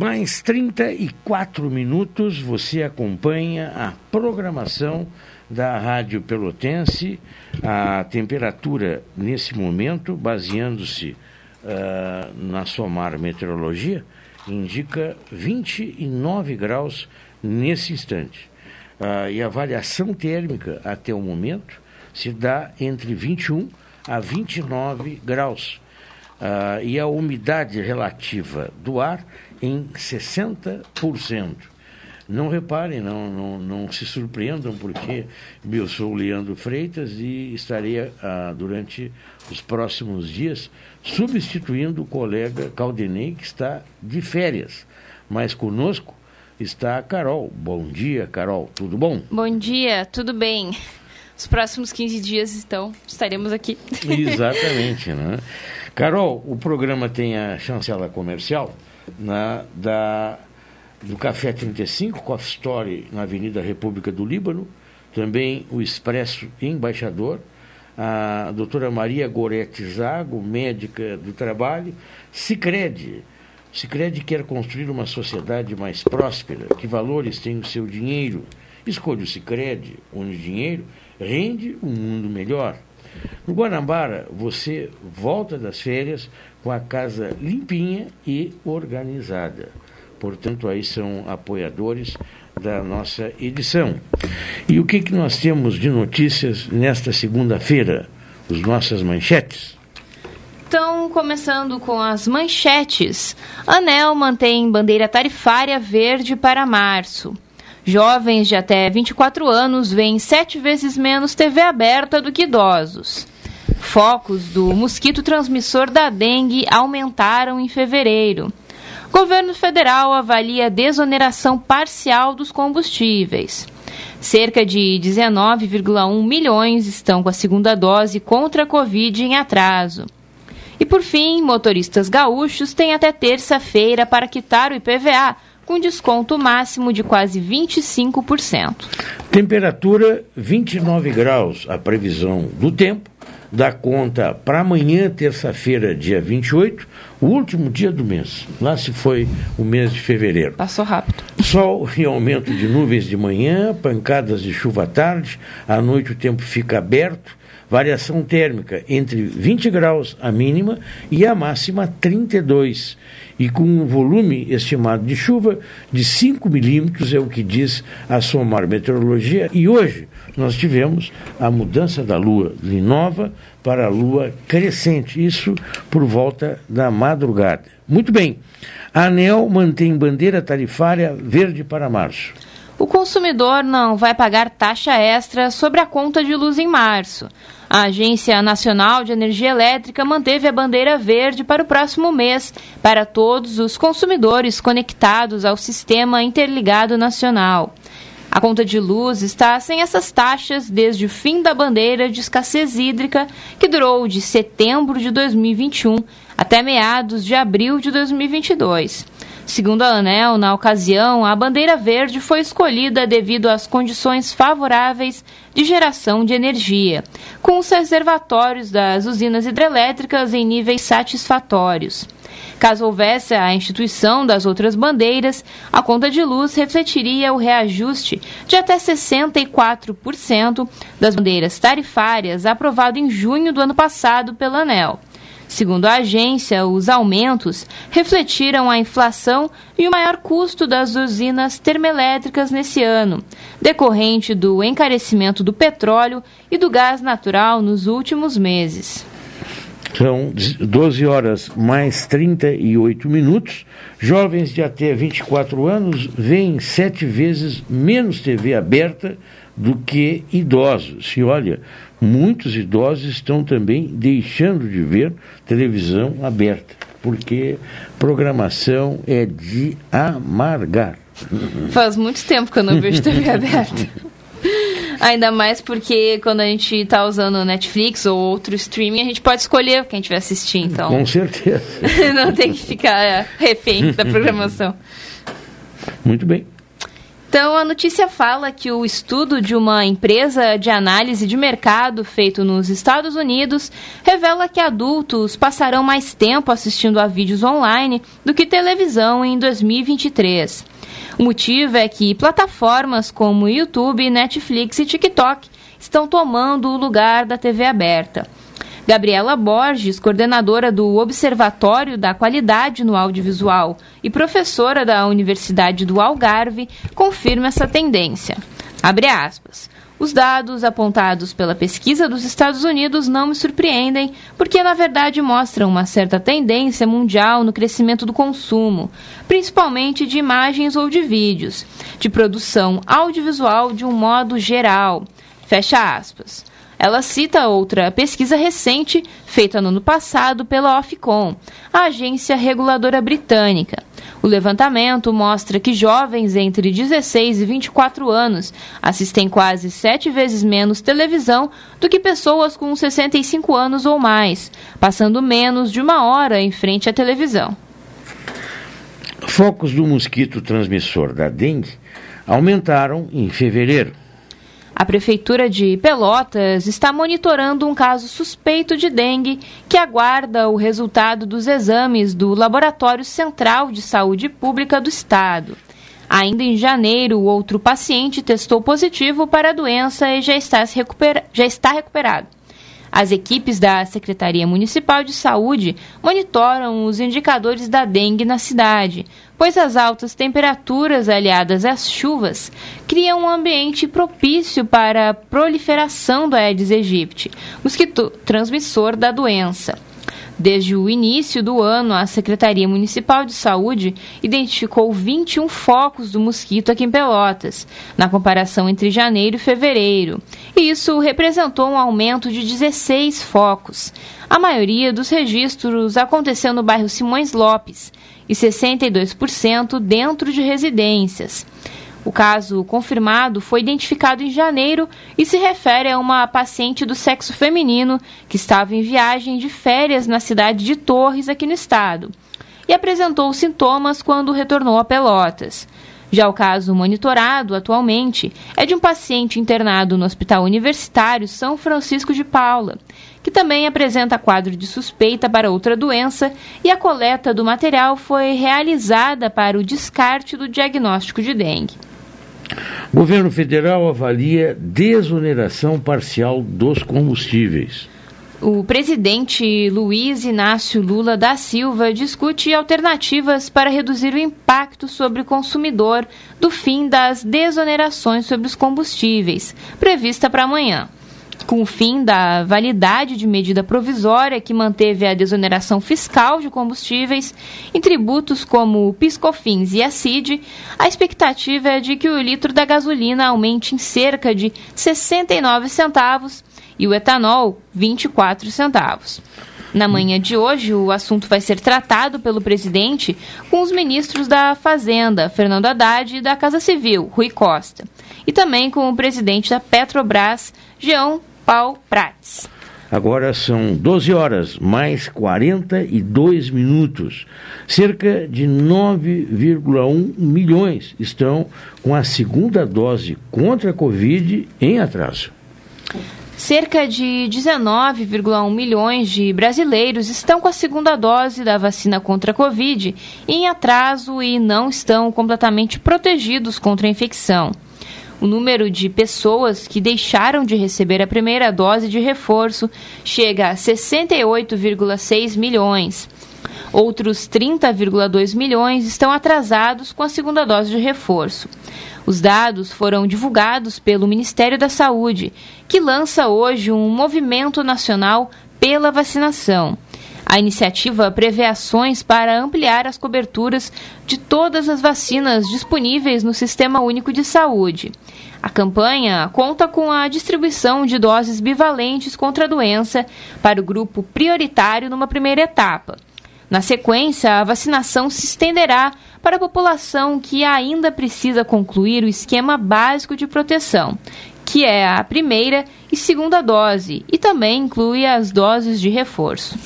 Mais 34 minutos, você acompanha a programação da Rádio Pelotense. A temperatura nesse momento, baseando-se uh, na Somar Meteorologia, indica 29 graus nesse instante. Uh, e a variação térmica até o momento se dá entre 21 a 29 graus uh, e a umidade relativa do ar em 60%. Não reparem, não, não, não se surpreendam, porque eu sou Leandro Freitas e estarei uh, durante os próximos dias substituindo o colega Caldenei, que está de férias. Mas conosco está a Carol. Bom dia, Carol. Tudo bom? Bom dia, tudo bem. Os próximos 15 dias, então, estaremos aqui. Exatamente, né? Carol, o programa tem a chancela comercial na, da, do Café 35, Coffee Story, na Avenida República do Líbano, também o Expresso Embaixador, a doutora Maria Gorete Zago, médica do trabalho, Cicred. Cicred quer construir uma sociedade mais próspera, que valores tem o seu dinheiro. Escolha o Cicred, onde o dinheiro rende um mundo melhor. No Guanabara, você volta das férias com a casa limpinha e organizada. Portanto, aí são apoiadores da nossa edição. E o que, que nós temos de notícias nesta segunda-feira? As nossas manchetes? Então, começando com as manchetes. ANEL mantém bandeira tarifária verde para março. Jovens de até 24 anos veem sete vezes menos TV aberta do que idosos. Focos do mosquito transmissor da dengue aumentaram em fevereiro. Governo federal avalia desoneração parcial dos combustíveis. Cerca de 19,1 milhões estão com a segunda dose contra a Covid em atraso. E por fim, motoristas gaúchos têm até terça-feira para quitar o IPVA com desconto máximo de quase 25%. Temperatura 29 graus, a previsão do tempo dá conta para amanhã, terça-feira, dia 28, o último dia do mês. Lá se foi o mês de fevereiro. Passou rápido. Sol e aumento de nuvens de manhã, pancadas de chuva à tarde, à noite o tempo fica aberto, variação térmica entre 20 graus a mínima e a máxima 32 e com um volume estimado de chuva de 5 milímetros, é o que diz a Somar Meteorologia. E hoje nós tivemos a mudança da lua de nova para a lua crescente, isso por volta da madrugada. Muito bem, a ANEL mantém bandeira tarifária verde para março. O consumidor não vai pagar taxa extra sobre a conta de luz em março. A Agência Nacional de Energia Elétrica manteve a bandeira verde para o próximo mês para todos os consumidores conectados ao Sistema Interligado Nacional. A conta de luz está sem essas taxas desde o fim da bandeira de escassez hídrica, que durou de setembro de 2021 até meados de abril de 2022. Segundo a ANEL, na ocasião, a bandeira verde foi escolhida devido às condições favoráveis de geração de energia, com os reservatórios das usinas hidrelétricas em níveis satisfatórios. Caso houvesse a instituição das outras bandeiras, a conta de luz refletiria o reajuste de até 64% das bandeiras tarifárias aprovado em junho do ano passado pela ANEL. Segundo a agência, os aumentos refletiram a inflação e o maior custo das usinas termoelétricas nesse ano, decorrente do encarecimento do petróleo e do gás natural nos últimos meses. São 12 horas mais 38 minutos. Jovens de até 24 anos veem sete vezes menos TV aberta do que idosos. E olha, muitos idosos estão também deixando de ver televisão aberta, porque programação é de amargar. Faz muito tempo que eu não vejo TV aberta. Ainda mais porque quando a gente está usando Netflix ou outro streaming, a gente pode escolher quem a gente vai assistir, então. Com certeza. não tem que ficar é, refém da programação. Muito bem. Então, a notícia fala que o estudo de uma empresa de análise de mercado feito nos Estados Unidos revela que adultos passarão mais tempo assistindo a vídeos online do que televisão em 2023. O motivo é que plataformas como YouTube, Netflix e TikTok estão tomando o lugar da TV aberta. Gabriela Borges, coordenadora do Observatório da Qualidade no Audiovisual e professora da Universidade do Algarve, confirma essa tendência. Abre aspas. Os dados apontados pela pesquisa dos Estados Unidos não me surpreendem, porque na verdade mostram uma certa tendência mundial no crescimento do consumo, principalmente de imagens ou de vídeos, de produção audiovisual de um modo geral. Fecha aspas. Ela cita outra pesquisa recente feita no ano passado pela Ofcom, a agência reguladora britânica. O levantamento mostra que jovens entre 16 e 24 anos assistem quase sete vezes menos televisão do que pessoas com 65 anos ou mais, passando menos de uma hora em frente à televisão. Focos do mosquito transmissor da dengue aumentaram em fevereiro. A Prefeitura de Pelotas está monitorando um caso suspeito de dengue que aguarda o resultado dos exames do Laboratório Central de Saúde Pública do Estado. Ainda em janeiro, outro paciente testou positivo para a doença e já está, recupera já está recuperado. As equipes da Secretaria Municipal de Saúde monitoram os indicadores da dengue na cidade, pois as altas temperaturas aliadas às chuvas criam um ambiente propício para a proliferação do Aedes aegypti, mosquito transmissor da doença. Desde o início do ano, a Secretaria Municipal de Saúde identificou 21 focos do mosquito aqui em Pelotas, na comparação entre janeiro e fevereiro. E isso representou um aumento de 16 focos. A maioria dos registros aconteceu no bairro Simões Lopes e 62% dentro de residências. O caso confirmado foi identificado em janeiro e se refere a uma paciente do sexo feminino que estava em viagem de férias na cidade de Torres, aqui no estado, e apresentou sintomas quando retornou a Pelotas. Já o caso monitorado atualmente é de um paciente internado no Hospital Universitário São Francisco de Paula, que também apresenta quadro de suspeita para outra doença, e a coleta do material foi realizada para o descarte do diagnóstico de dengue. O governo federal avalia desoneração parcial dos combustíveis. O presidente Luiz Inácio Lula da Silva discute alternativas para reduzir o impacto sobre o consumidor do fim das desonerações sobre os combustíveis, prevista para amanhã com o fim da validade de medida provisória que manteve a desoneração fiscal de combustíveis em tributos como o Piscofins e a CID, a expectativa é de que o litro da gasolina aumente em cerca de 69 centavos e o etanol 24 centavos. Na manhã de hoje, o assunto vai ser tratado pelo presidente com os ministros da Fazenda, Fernando Haddad, e da Casa Civil, Rui Costa e também com o presidente da Petrobras, Jean Paul Prats. Agora são 12 horas, mais 42 minutos. Cerca de 9,1 milhões estão com a segunda dose contra a Covid em atraso. Cerca de 19,1 milhões de brasileiros estão com a segunda dose da vacina contra a Covid em atraso e não estão completamente protegidos contra a infecção o número de pessoas que deixaram de receber a primeira dose de reforço chega a 68,6 milhões. Outros 30,2 milhões estão atrasados com a segunda dose de reforço. Os dados foram divulgados pelo Ministério da Saúde, que lança hoje um movimento nacional pela vacinação. A iniciativa prevê ações para ampliar as coberturas de todas as vacinas disponíveis no Sistema Único de Saúde. A campanha conta com a distribuição de doses bivalentes contra a doença para o grupo prioritário numa primeira etapa. Na sequência, a vacinação se estenderá para a população que ainda precisa concluir o esquema básico de proteção, que é a primeira e segunda dose, e também inclui as doses de reforço.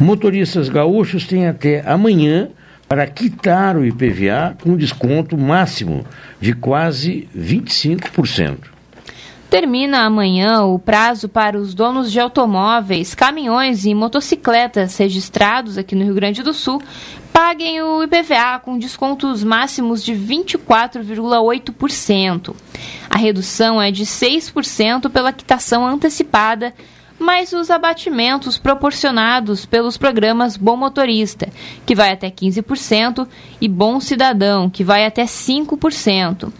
Motoristas gaúchos têm até amanhã para quitar o IPVA com desconto máximo de quase 25%. Termina amanhã o prazo para os donos de automóveis, caminhões e motocicletas registrados aqui no Rio Grande do Sul paguem o IPVA com descontos máximos de 24,8%. A redução é de 6% pela quitação antecipada mais os abatimentos proporcionados pelos programas Bom Motorista, que vai até 15%, e Bom Cidadão, que vai até 5%.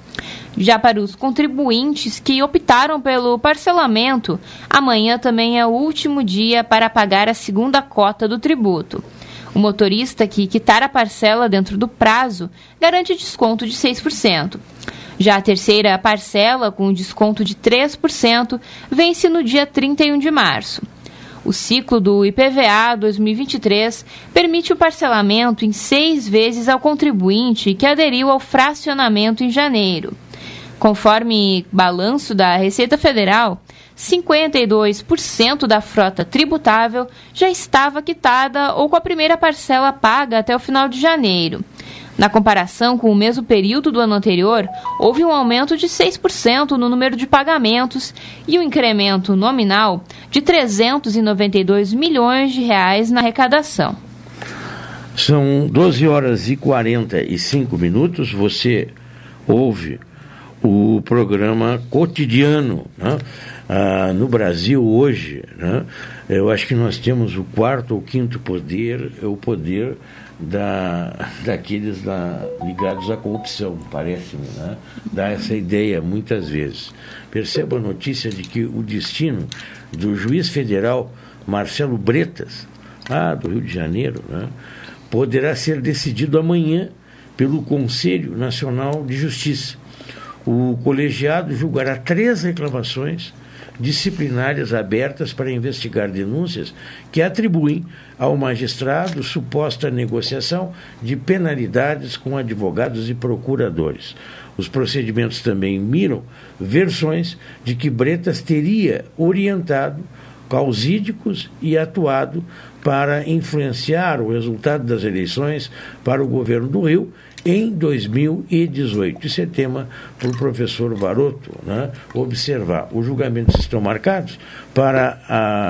Já para os contribuintes que optaram pelo parcelamento, amanhã também é o último dia para pagar a segunda cota do tributo. O motorista que quitar a parcela dentro do prazo garante desconto de 6%. Já a terceira parcela, com desconto de 3%, vence no dia 31 de março. O ciclo do IPVA 2023 permite o parcelamento em seis vezes ao contribuinte que aderiu ao fracionamento em janeiro. Conforme balanço da Receita Federal, 52% da frota tributável já estava quitada ou com a primeira parcela paga até o final de janeiro. Na comparação com o mesmo período do ano anterior, houve um aumento de 6% no número de pagamentos e um incremento nominal de 392 milhões de reais na arrecadação. São 12 horas e 45 minutos. Você ouve o programa cotidiano né? ah, no Brasil hoje. Né? Eu acho que nós temos o quarto ou quinto poder, é o poder da, daqueles da, ligados à corrupção, parece-me, né? dá essa ideia muitas vezes. Percebo a notícia de que o destino do juiz federal Marcelo Bretas, lá do Rio de Janeiro, né? poderá ser decidido amanhã pelo Conselho Nacional de Justiça. O colegiado julgará três reclamações disciplinárias abertas para investigar denúncias que atribuem ao magistrado suposta negociação de penalidades com advogados e procuradores. Os procedimentos também miram versões de que Bretas teria orientado causídicos e atuado para influenciar o resultado das eleições para o governo do Rio em 2018. Isso é tema para o professor Varoto né, observar. Os julgamentos estão marcados para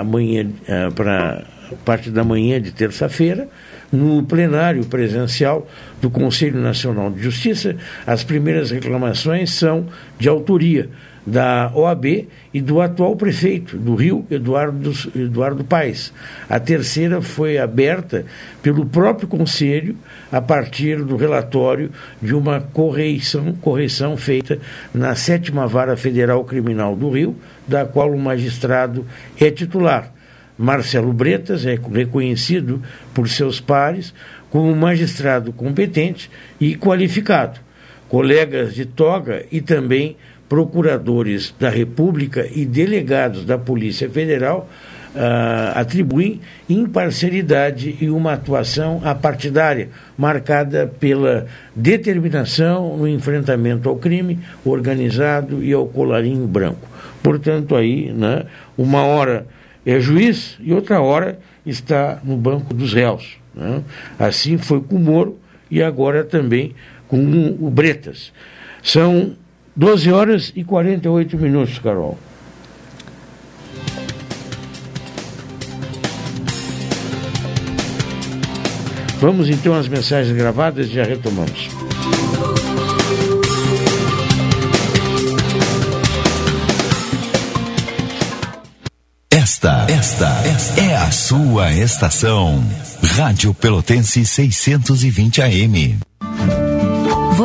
amanhã, eh, para parte da manhã de terça-feira, no plenário presencial do Conselho Nacional de Justiça. As primeiras reclamações são de autoria da OAB e do atual prefeito do Rio, Eduardo, Eduardo Paes. A terceira foi aberta pelo próprio Conselho a partir do relatório de uma correção, correção feita na sétima vara federal criminal do Rio, da qual o magistrado é titular. Marcelo Bretas é reconhecido por seus pares como magistrado competente e qualificado. Colegas de toga e também procuradores da República e delegados da Polícia Federal uh, atribuem imparcialidade e uma atuação apartidária, marcada pela determinação no enfrentamento ao crime organizado e ao colarinho branco. Portanto, aí, né, uma hora é juiz e outra hora está no banco dos réus. Né? Assim foi com o Moro e agora também com o Bretas. São 12 horas e 48 minutos, Carol. Vamos então às mensagens gravadas e já retomamos. Esta, esta, esta é a sua estação. Rádio Pelotense 620 AM.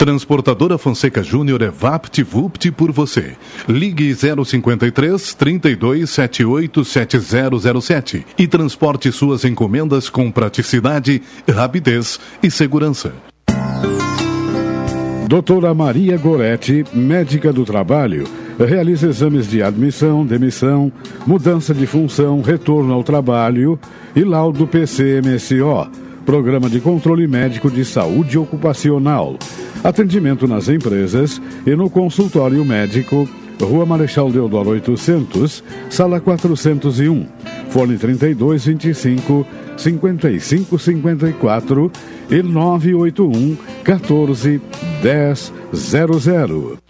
Transportadora Fonseca Júnior é VaptVupt por você. Ligue 053 3278 7007 e transporte suas encomendas com praticidade, rapidez e segurança. Doutora Maria Goretti, médica do trabalho, realiza exames de admissão, demissão, mudança de função, retorno ao trabalho e laudo PCMSO, Programa de Controle Médico de Saúde Ocupacional. Atendimento nas empresas e no consultório médico, Rua Marechal Deodoro 800, sala 401, fone 3225 5554 e 981 14 1000.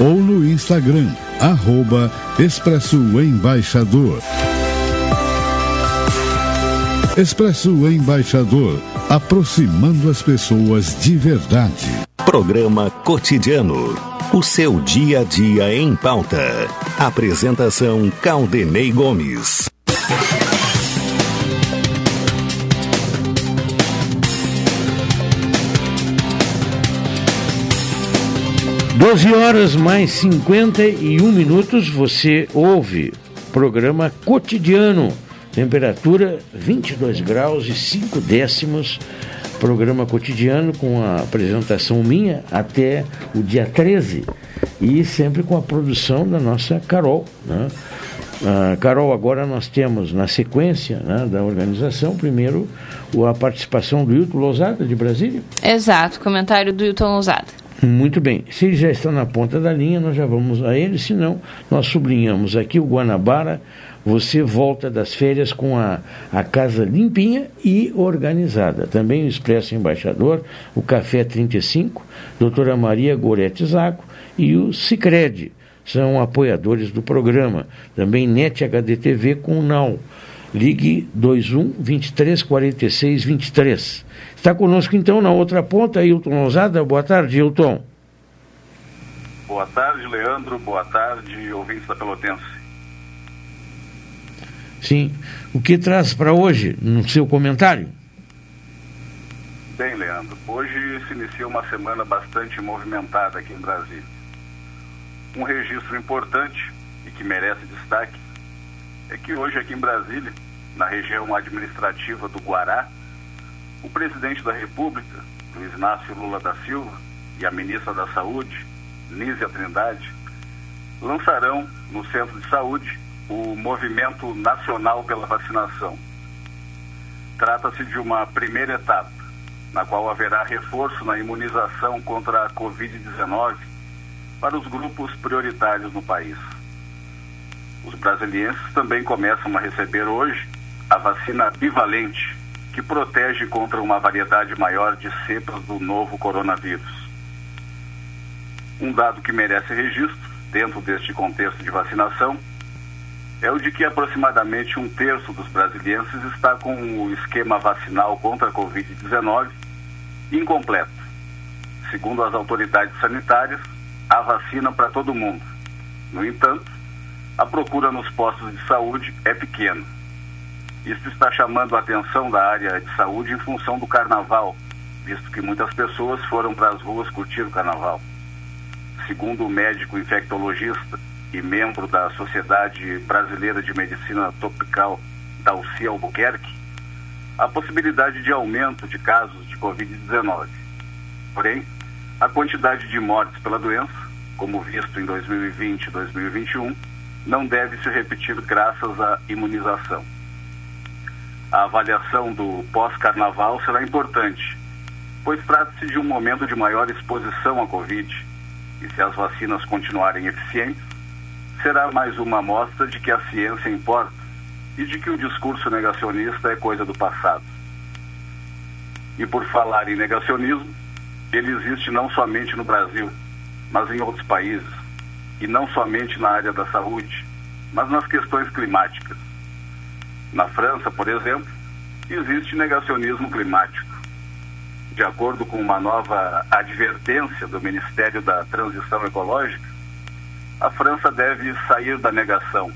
ou no Instagram arroba Expresso Embaixador. Expresso Embaixador, aproximando as pessoas de verdade. Programa Cotidiano. O seu dia a dia em pauta. Apresentação Caldenei Gomes. 12 horas mais 51 minutos, você ouve programa cotidiano, temperatura 22 graus e 5 décimos, programa cotidiano com a apresentação minha até o dia 13 e sempre com a produção da nossa Carol. Né? Carol, agora nós temos na sequência né, da organização, primeiro a participação do Hilton Lousada, de Brasília. Exato, comentário do Hilton Lousada. Muito bem. Se ele já está na ponta da linha, nós já vamos a ele. Se não, nós sublinhamos aqui o Guanabara. Você volta das férias com a, a casa limpinha e organizada. Também o Expresso Embaixador, o Café 35, doutora Maria Gorete Zaco e o Cicred. São apoiadores do programa. Também NET HDTV com o NAU. Ligue 21 23 46 23. Está conosco então na outra ponta, Hilton Lousada. Boa tarde, Hilton. Boa tarde, Leandro. Boa tarde, ouvintes da Pelotense. Sim. O que traz para hoje no seu comentário? Bem, Leandro, hoje se inicia uma semana bastante movimentada aqui em Brasília. Um registro importante e que merece destaque é que hoje aqui em Brasília, na região administrativa do Guará, o presidente da República, Luiz Inácio Lula da Silva, e a ministra da Saúde, Nízia Trindade, lançarão no Centro de Saúde o Movimento Nacional pela Vacinação. Trata-se de uma primeira etapa, na qual haverá reforço na imunização contra a Covid-19 para os grupos prioritários no país. Os brasileiros também começam a receber hoje a vacina bivalente, que protege contra uma variedade maior de cepas do novo coronavírus. Um dado que merece registro, dentro deste contexto de vacinação, é o de que aproximadamente um terço dos brasileiros está com o esquema vacinal contra a Covid-19 incompleto. Segundo as autoridades sanitárias, há vacina para todo mundo. No entanto, a procura nos postos de saúde é pequena. Isso está chamando a atenção da área de saúde em função do carnaval, visto que muitas pessoas foram para as ruas curtir o carnaval. Segundo o médico infectologista e membro da Sociedade Brasileira de Medicina Tropical, Dalci Albuquerque, a possibilidade de aumento de casos de Covid-19. Porém, a quantidade de mortes pela doença, como visto em 2020 e 2021, não deve se repetir graças à imunização. A avaliação do pós-carnaval será importante, pois trata-se de um momento de maior exposição à Covid. E se as vacinas continuarem eficientes, será mais uma amostra de que a ciência importa e de que o discurso negacionista é coisa do passado. E por falar em negacionismo, ele existe não somente no Brasil, mas em outros países, e não somente na área da saúde, mas nas questões climáticas. Na França, por exemplo, existe negacionismo climático. De acordo com uma nova advertência do Ministério da Transição Ecológica, a França deve sair da negação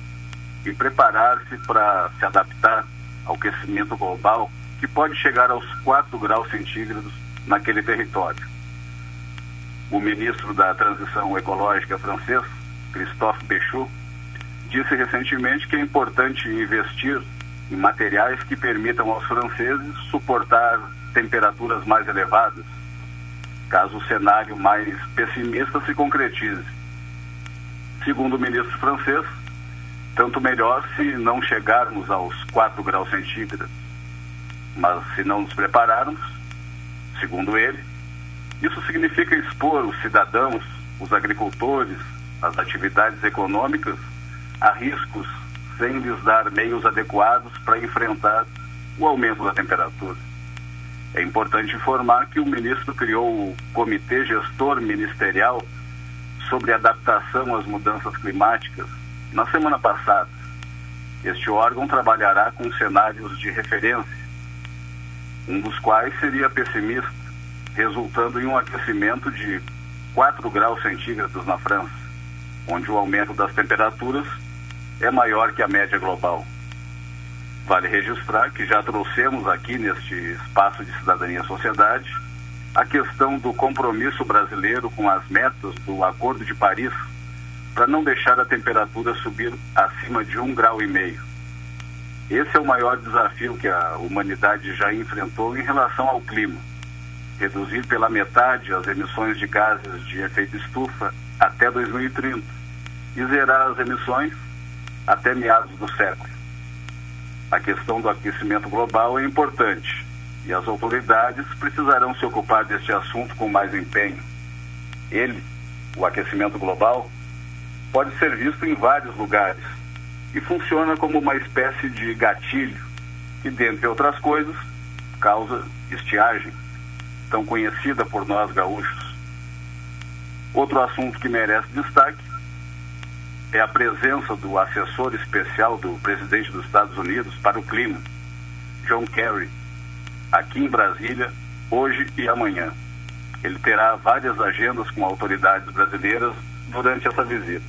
e preparar-se para se adaptar ao aquecimento global que pode chegar aos 4 graus centígrados naquele território. O ministro da Transição Ecológica francês, Christophe Béchu, disse recentemente que é importante investir em materiais que permitam aos franceses suportar temperaturas mais elevadas, caso o cenário mais pessimista se concretize. Segundo o ministro francês, tanto melhor se não chegarmos aos 4 graus centígrados. Mas se não nos prepararmos, segundo ele, isso significa expor os cidadãos, os agricultores, as atividades econômicas a riscos sem lhes dar meios adequados para enfrentar o aumento da temperatura. É importante informar que o ministro criou o Comitê Gestor Ministerial sobre adaptação às mudanças climáticas na semana passada. Este órgão trabalhará com cenários de referência, um dos quais seria pessimista, resultando em um aquecimento de 4 graus centígrados na França, onde o aumento das temperaturas é maior que a média global. Vale registrar que já trouxemos aqui neste espaço de cidadania e sociedade a questão do compromisso brasileiro com as metas do Acordo de Paris para não deixar a temperatura subir acima de um grau e meio. Esse é o maior desafio que a humanidade já enfrentou em relação ao clima. Reduzir pela metade as emissões de gases de efeito estufa até 2030 e zerar as emissões até meados do século. A questão do aquecimento global é importante e as autoridades precisarão se ocupar deste assunto com mais empenho. Ele, o aquecimento global, pode ser visto em vários lugares e funciona como uma espécie de gatilho que, dentre outras coisas, causa estiagem, tão conhecida por nós gaúchos. Outro assunto que merece destaque é a presença do assessor especial do presidente dos Estados Unidos para o clima, John Kerry, aqui em Brasília, hoje e amanhã. Ele terá várias agendas com autoridades brasileiras durante essa visita.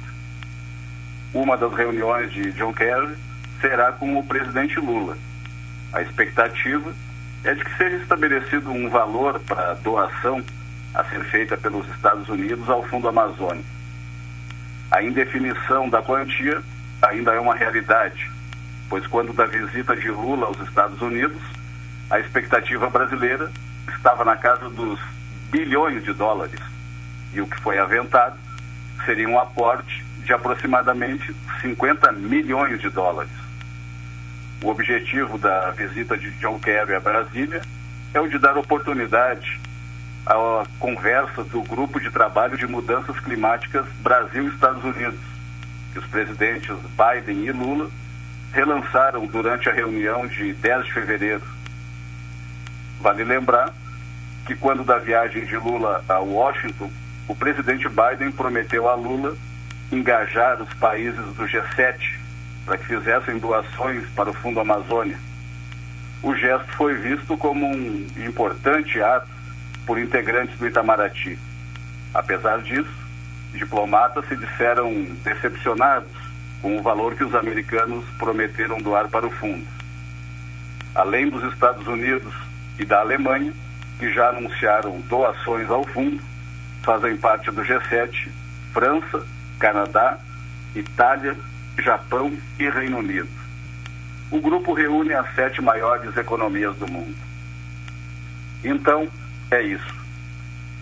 Uma das reuniões de John Kerry será com o presidente Lula. A expectativa é de que seja estabelecido um valor para doação a ser feita pelos Estados Unidos ao Fundo Amazônico. A indefinição da quantia ainda é uma realidade, pois quando da visita de Lula aos Estados Unidos, a expectativa brasileira estava na casa dos bilhões de dólares. E o que foi aventado seria um aporte de aproximadamente 50 milhões de dólares. O objetivo da visita de John Kerry a Brasília é o de dar oportunidade à conversa do Grupo de Trabalho de Mudanças Climáticas Brasil-Estados Unidos, que os presidentes Biden e Lula relançaram durante a reunião de 10 de fevereiro. Vale lembrar que, quando da viagem de Lula a Washington, o presidente Biden prometeu a Lula engajar os países do G7 para que fizessem doações para o Fundo Amazônia. O gesto foi visto como um importante ato por integrantes do Itamaraty. Apesar disso, diplomatas se disseram decepcionados com o valor que os americanos prometeram doar para o fundo. Além dos Estados Unidos e da Alemanha, que já anunciaram doações ao fundo, fazem parte do G7 França, Canadá, Itália, Japão e Reino Unido. O grupo reúne as sete maiores economias do mundo. Então, é isso.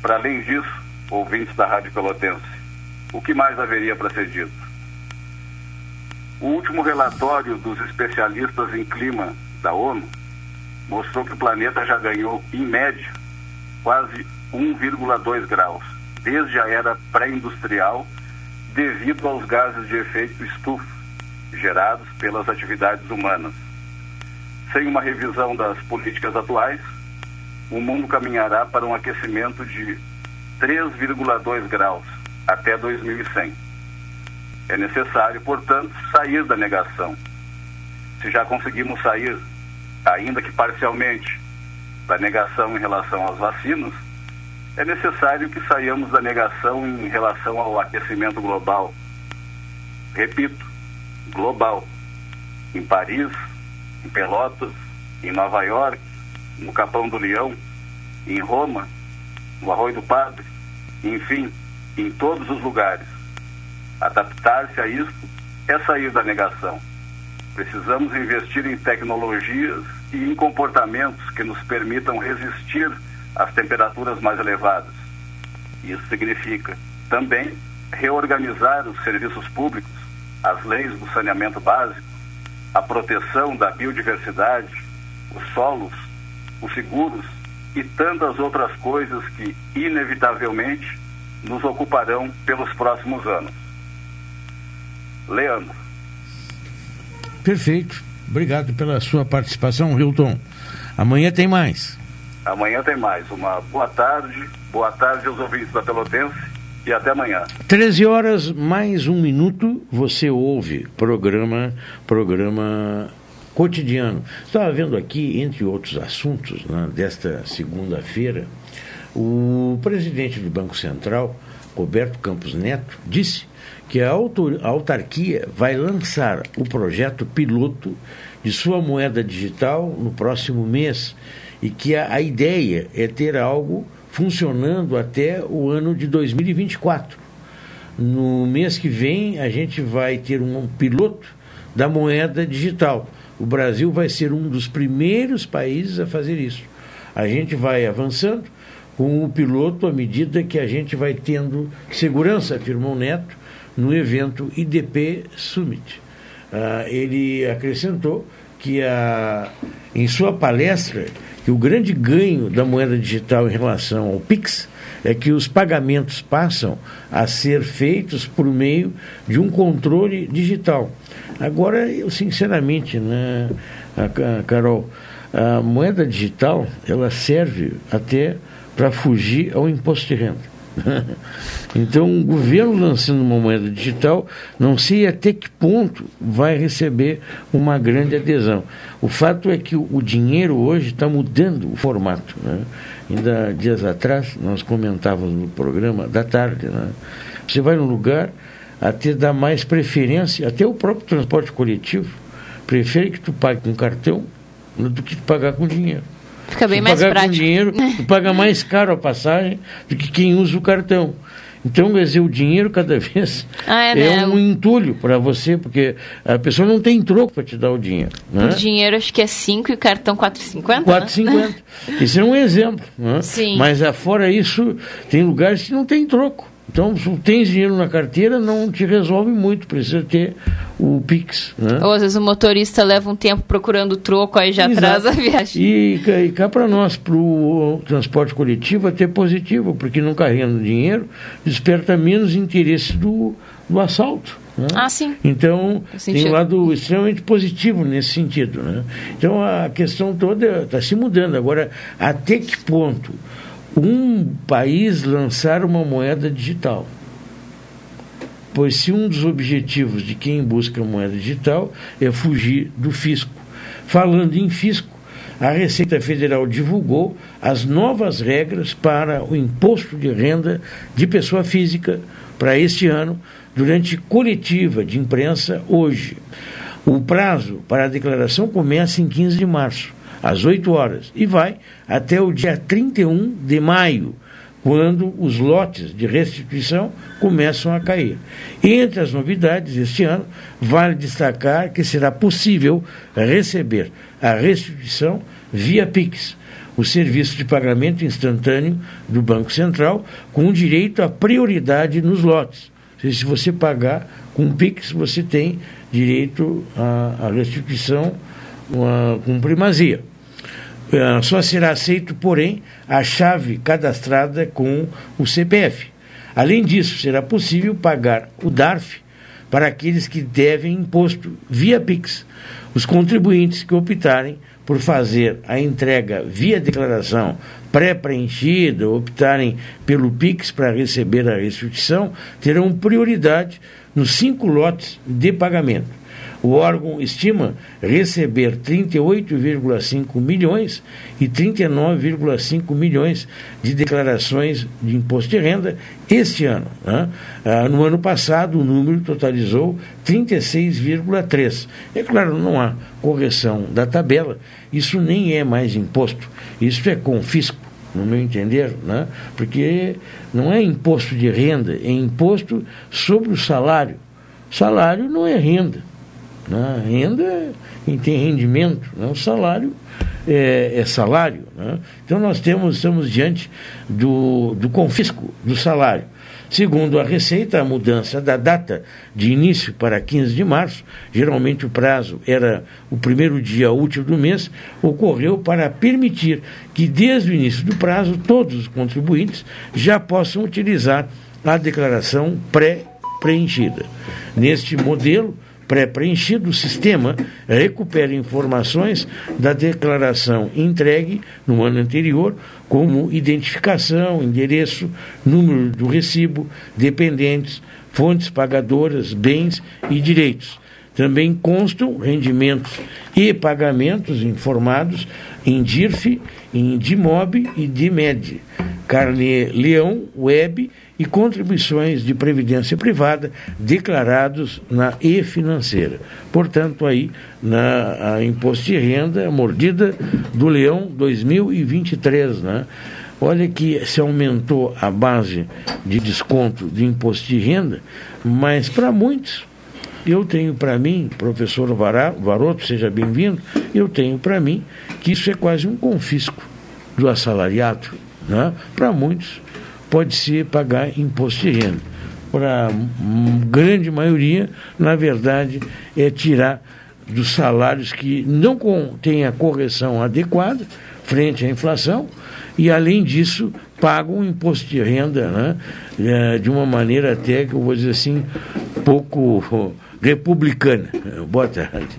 Para além disso, ouvintes da Rádio Pelotense, o que mais haveria para ser dito? O último relatório dos especialistas em clima da ONU mostrou que o planeta já ganhou, em média, quase 1,2 graus, desde a era pré-industrial, devido aos gases de efeito estufa gerados pelas atividades humanas. Sem uma revisão das políticas atuais, o mundo caminhará para um aquecimento de 3,2 graus até 2100. É necessário, portanto, sair da negação. Se já conseguimos sair, ainda que parcialmente, da negação em relação às vacinas, é necessário que saiamos da negação em relação ao aquecimento global. Repito, global. Em Paris, em Pelotas, em Nova York, no Capão do Leão, em Roma, no Arroio do Padre, enfim, em todos os lugares. Adaptar-se a isso é sair da negação. Precisamos investir em tecnologias e em comportamentos que nos permitam resistir às temperaturas mais elevadas. Isso significa também reorganizar os serviços públicos, as leis do saneamento básico, a proteção da biodiversidade, os solos, os seguros e tantas outras coisas que, inevitavelmente, nos ocuparão pelos próximos anos. Leandro. Perfeito. Obrigado pela sua participação, Hilton. Amanhã tem mais. Amanhã tem mais. Uma boa tarde, boa tarde aos ouvintes da Pelotense e até amanhã. 13 horas mais um minuto, você ouve programa, programa cotidiano. Estava vendo aqui, entre outros assuntos, né, desta segunda-feira, o presidente do Banco Central, Roberto Campos Neto, disse que a autarquia vai lançar o projeto piloto de sua moeda digital no próximo mês e que a, a ideia é ter algo funcionando até o ano de 2024. No mês que vem, a gente vai ter um piloto da moeda digital. O Brasil vai ser um dos primeiros países a fazer isso. A gente vai avançando com o piloto à medida que a gente vai tendo segurança, afirmou Neto, no evento IDP Summit. Uh, ele acrescentou que a, em sua palestra que o grande ganho da moeda digital em relação ao Pix é que os pagamentos passam a ser feitos por meio de um controle digital. Agora, eu sinceramente, né, Carol, a moeda digital ela serve até para fugir ao imposto de renda. Então, o governo lançando uma moeda digital, não sei até que ponto vai receber uma grande adesão. O fato é que o dinheiro hoje está mudando o formato. Né? Ainda dias atrás, nós comentávamos no programa da tarde. Né? Você vai num lugar, até dá mais preferência, até o próprio transporte coletivo, prefere que tu pague com cartão do que pagar com dinheiro. Fica bem mais pagar prático. com dinheiro, tu paga mais caro a passagem do que quem usa o cartão. Então, quer dizer, o dinheiro cada vez Ah, é, é, né? um entulho para você, porque a pessoa não tem troco para te dar o dinheiro. Né? O dinheiro acho que é 5 e o cartão 4,50. 4,50. Esse é um exemplo. Né? Sim. Mas afora isso, tem lugares que não tem troco. Então, se tens dinheiro na carteira, não te resolve muito. Precisa ter o Pix. Né? Ou às vezes o motorista leva um tempo procurando o troco, aí já Exato. atrasa a viagem. E, cá- e cá para nós, para o transporte coletivo, até positivo, porque não carregando dinheiro, desperta menos interesse do, do assalto. né? Ah, sim. Então, tem um lado extremamente positivo nesse sentido. Né? Então, a questão toda está se mudando. Agora, até que ponto um país lançar uma moeda digital? Pois se um dos objetivos de quem busca moeda digital é fugir do fisco. Falando em fisco, a Receita Federal divulgou as novas regras para o imposto de renda de pessoa física para este ano, durante coletiva de imprensa hoje. O prazo para a declaração começa em 15 de março, às 8 horas, e vai até o dia 31 de maio, quando os lotes de restituição começam a cair. Entre as novidades este ano, vale destacar que será possível receber a restituição via Pix, o serviço de pagamento instantâneo do Banco Central, com direito à prioridade nos lotes. Se você pagar com Pix, você tem direito à, restituição com primazia. Ah, Só será aceito, porém, a chave cadastrada com o CPF. Além disso, será possível pagar o DARF para aqueles que devem imposto via Pix. Os contribuintes que optarem por fazer a entrega via declaração pré-preenchida, optarem pelo Pix para receber a restituição, terão prioridade nos cinco lotes de pagamento. O órgão estima receber 38,5 milhões e 39,5 milhões de declarações de imposto de renda este ano. né? Ah, no ano passado, o número totalizou 36,3. É claro, não há correção da tabela, isso nem é mais imposto, isso é confisco no meu entender, né? porque não é imposto de renda, é imposto sobre o salário. Salário não é renda. Né? Renda tem rendimento, né? o salário é, é salário. Né? Então nós temos, estamos diante do, do confisco do salário. Segundo a Receita, a mudança da data de início para 15 de março, geralmente o prazo era o primeiro dia útil do mês, ocorreu para permitir que, desde o início do prazo, todos os contribuintes já possam utilizar a declaração pré-preenchida. Neste modelo, pré-preenchido, o sistema recupera informações da declaração entregue no ano anterior, como identificação, endereço, número do recibo, dependentes, fontes pagadoras, bens e direitos. Também constam rendimentos e pagamentos informados em DIRF, em DIMOB e DIMED, Carne Leão, Web e contribuições de previdência privada declarados na e-financeira. Portanto, aí, na a imposto de renda, a mordida do leão 2023, né? Olha que se aumentou a base de desconto de imposto de renda, mas para muitos, eu tenho para mim, professor Varoto, seja bem-vindo, eu tenho para mim que isso é quase um confisco do assalariado. Né? Para muitos, pode ser pagar imposto de renda. Para a grande maioria, na verdade, é tirar dos salários que não têm a correção adequada frente à inflação e, além disso, pagam um imposto de renda né, eh, de uma maneira até que eu vou dizer assim, pouco republicana. Boa tarde.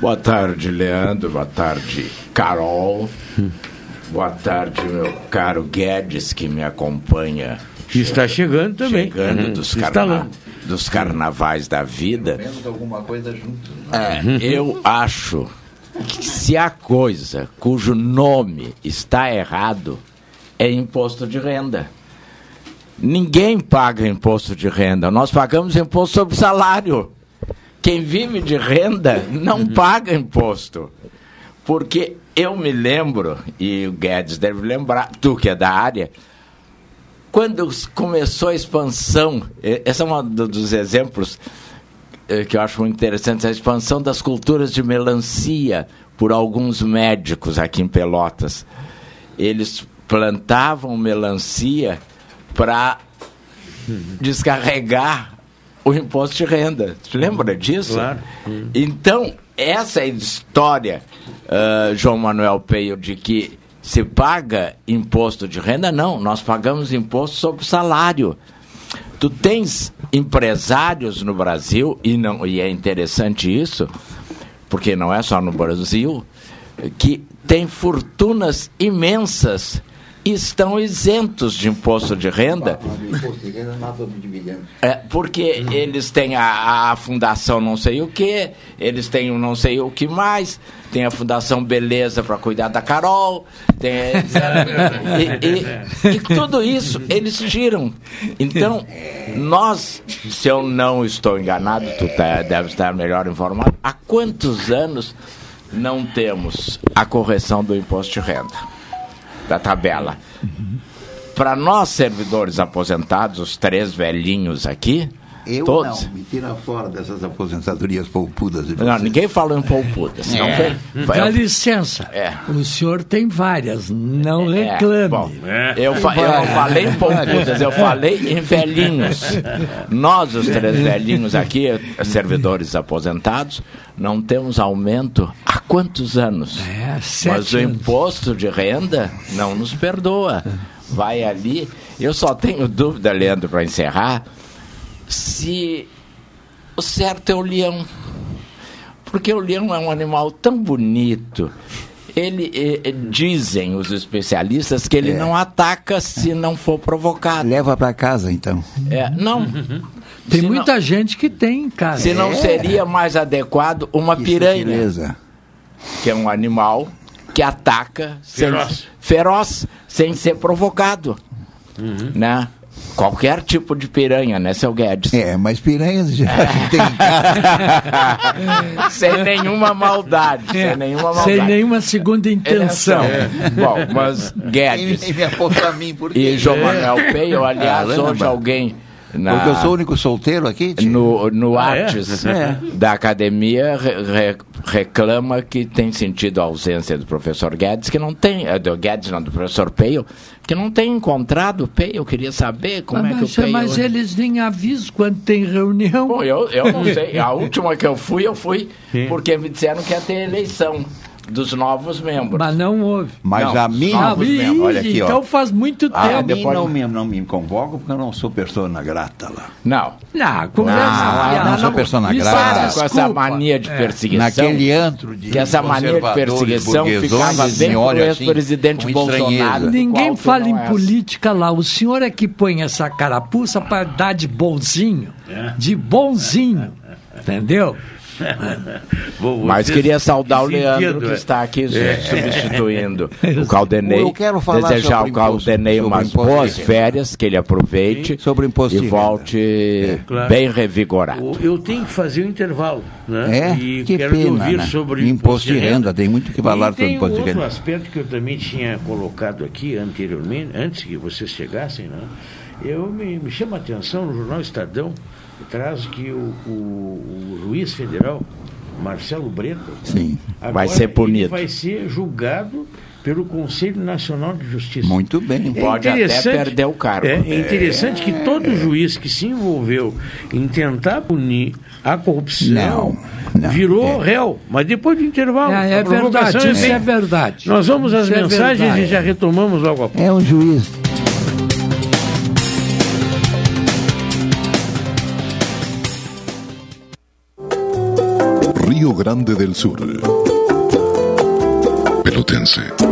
Boa tarde, Leandro. Boa tarde, Carol. Boa tarde, meu caro Guedes, que me acompanha Está chegando também. Chegando Uhum. dos, carna... dos carnavais da vida. alguma coisa junto. É, eu acho que se a coisa cujo nome está errado é imposto de renda. Ninguém paga imposto de renda. Nós pagamos imposto sobre salário. Quem vive de renda não paga imposto. Porque eu me lembro, e o Guedes deve lembrar, tu que é da área, quando começou a expansão, esse é um do- dos exemplos eh, que eu acho muito interessante, a expansão das culturas de melancia por alguns médicos aqui em Pelotas. Eles plantavam melancia para descarregar o imposto de renda. Você lembra disso? Claro. Então, essa história, ah, João Manuel Peio, de que se paga imposto de renda, não, nós pagamos imposto sobre salário. Tu tens empresários no Brasil, e, não, e é interessante isso, porque não é só no Brasil, que têm fortunas imensas estão isentos de imposto de renda. É, porque eles têm a, a fundação não sei o que, eles têm o não sei o que mais, tem a fundação Beleza para cuidar da Carol, tem, e, e- e tudo isso eles tiram. Então, nós, se eu não estou enganado, tu tá, deve estar melhor informado, há quantos anos não temos a correção do imposto de renda, da tabela? Para nós, servidores aposentados, os três velhinhos aqui, Eu todos. não, me tira fora dessas aposentadorias poupudas. de Não, ninguém falou em poupuda. senão É. foi- Dá licença. É. O senhor tem várias, não É, reclame. bom, eu, fa- eu não falei em poupudas, eu falei em velhinhos. Nós, os três velhinhos aqui, servidores aposentados, não temos aumento há quantos anos? É, sete Mas o anos. imposto de renda não nos perdoa. Vai ali. Eu só tenho dúvida, Leandro, para encerrar, se o certo é o leão. Porque o leão é um animal tão bonito. Ele eh, dizem os especialistas que ele É. não ataca se não for provocado. Leva para casa, então. É, não. Tem Se muita gente que tem em casa. Se não É. seria mais adequado uma piranha, Beleza. que é um animal que ataca sem- Feroz. feroz, sem ser provocado, né? Qualquer tipo de piranha, né, seu Guedes? É, mas piranhas já tem sem nenhuma maldade, É, sem nenhuma maldade. Sem nenhuma segunda intenção. É. Bom, mas Guedes apontou a mim, e João Manuel Peio, aliás, Caramba. hoje alguém na, Porque eu sou o único solteiro aqui? tio? no, no Ah, é? Artes É. da academia re- re- reclama que tem sentido a ausência do professor Guedes, que não tem, eh, do Guedes não, do professor Peio, que não tem encontrado o Peio. Eu queria saber como é que o mas, Peio... mas eles nem avisam quando tem reunião. Bom, eu, eu não sei. A última que eu fui, eu fui Sim. porque me disseram que ia ter eleição dos novos membros. Mas não houve. Mas Não, a mim, Ah, membros. olha aqui, ó. então faz muito a tempo. mim depois- não, me, não me convoco porque eu não sou persona grata lá. Não. Não, conversa. Não, fiada. não sou persona grata. é Para com essa mania de É. perseguição. Naquele antro de que essa mania de perseguição ficava eles bem me pro olham assim, ex-presidente Bolsonaro. Ninguém fala não em política lá. O senhor é que põe essa carapuça para dar de bonzinho. De bonzinho. Entendeu? Vou- Mas queria saudar o sentido, Leandro, que é. está aqui É. substituindo o Caldenei. Eu quero falar Desejar sobre ao Caldenei imposto- umas boas renda. férias, que ele aproveite Sobre imposto e de renda. volte Claro. bem revigorado. Eu tenho que fazer o intervalo, né? É? E que quero pena, ouvir né? sobre imposto de renda. Tem muito que falar e sobre tem imposto de outro renda. aspecto que eu também tinha colocado aqui anteriormente, antes que vocês chegassem, né? Eu me, me chama a atenção no jornal Estadão, traz que o, o- o juiz federal, Marcelo Breto, Sim. agora Vai ser punido. vai ser julgado pelo Conselho Nacional de Justiça. Muito bem. Pode até perder o cargo. É, é interessante que todo juiz que se envolveu em tentar punir a corrupção Não, não, virou é. réu. Mas depois do intervalo. É, é a provocação verdade, isso é verdade. Nós vamos às Isso é mensagens e já retomamos logo a pouco. É um juiz. Río Grande del Sur. Pelotense.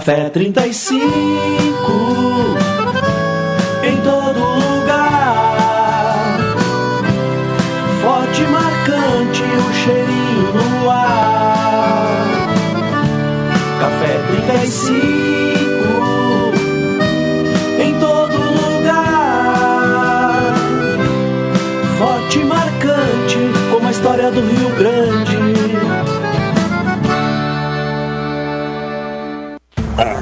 Café 35 em todo lugar. Forte marcante o cheirinho no ar. Café 35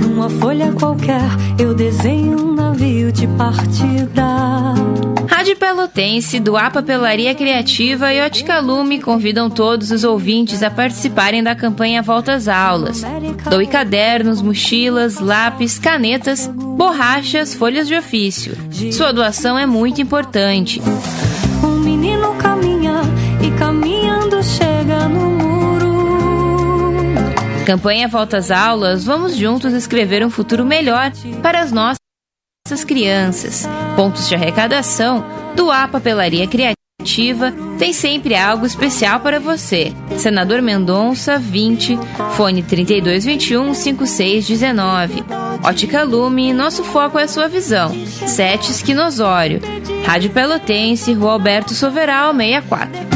Numa folha qualquer, eu desenho um navio de partida. Rádio Pelotense, do A Papelaria Criativa e Ótica Lume convidam todos os ouvintes a participarem da campanha Volta às Aulas. Doe cadernos, mochilas, lápis, canetas, borrachas, folhas de ofício. Sua doação é muito importante. Caminhando chega no muro. Campanha Volta às Aulas, vamos juntos escrever um futuro melhor para as nossas crianças. Pontos de arrecadação do A Papelaria Criativa tem sempre algo especial para você. Senador Mendonça, 20, fone 3221 5619. Ótica Lume, nosso foco é a sua visão. Sete Esquinosório. Rádio Pelotense, Rua Alberto Soveral, 64.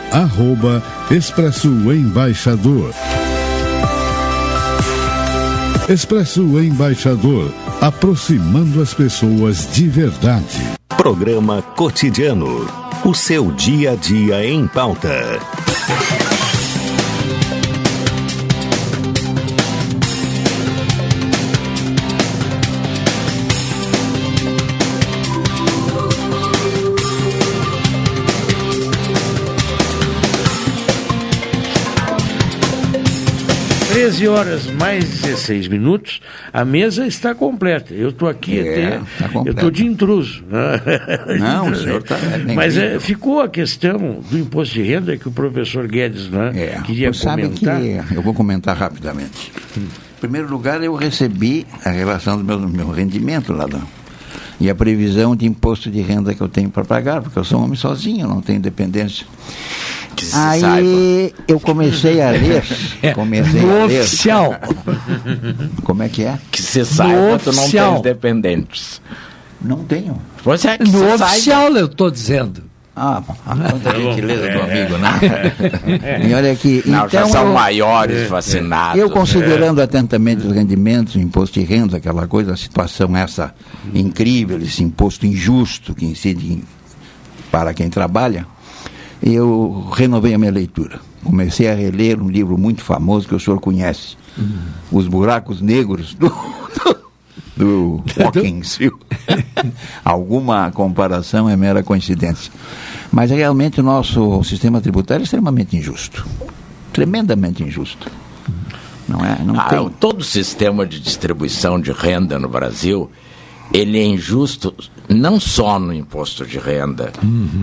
arroba Expresso Embaixador. Expresso Embaixador, aproximando as pessoas de verdade. Programa Cotidiano. O seu dia a dia em pauta. Treze horas mais 16 minutos, a mesa está completa. Eu estou aqui É, até. tá eu estou de intruso. Não, o senhor tá- é Mas é, ficou a questão do imposto de renda que o professor Guedes né, queria Você sabe comentar. que eu vou comentar rapidamente. Em primeiro lugar, eu recebi a relação do meu, meu rendimento lá do, e a previsão de imposto de renda que eu tenho para pagar, porque eu sou um homem sozinho, não tenho dependência. Se Aí eu comecei a ler. Comecei No a ler. oficial. Como é que é? Que você saiba, tu não tens dependentes. Não tenho. Pois é, que No você oficial, eu estou dizendo. Ah, quanta gentileza do É. amigo, né? E olha aqui. Não, já então são eu- maiores vacinados. Eu considerando atentamente os rendimentos, o imposto de renda, aquela coisa, a situação essa incrível, esse imposto injusto que incide em- para quem trabalha, eu renovei a minha leitura. Comecei a reler um livro muito famoso que o senhor conhece, Os Buracos Negros do, do, do Hawkins. viu? Alguma comparação é mera coincidência. Mas realmente o nosso sistema tributário é extremamente injusto. Tremendamente injusto. Não é? Não Ah, tem. Todo o sistema de distribuição de renda no Brasil, ele é injusto não só no imposto de renda,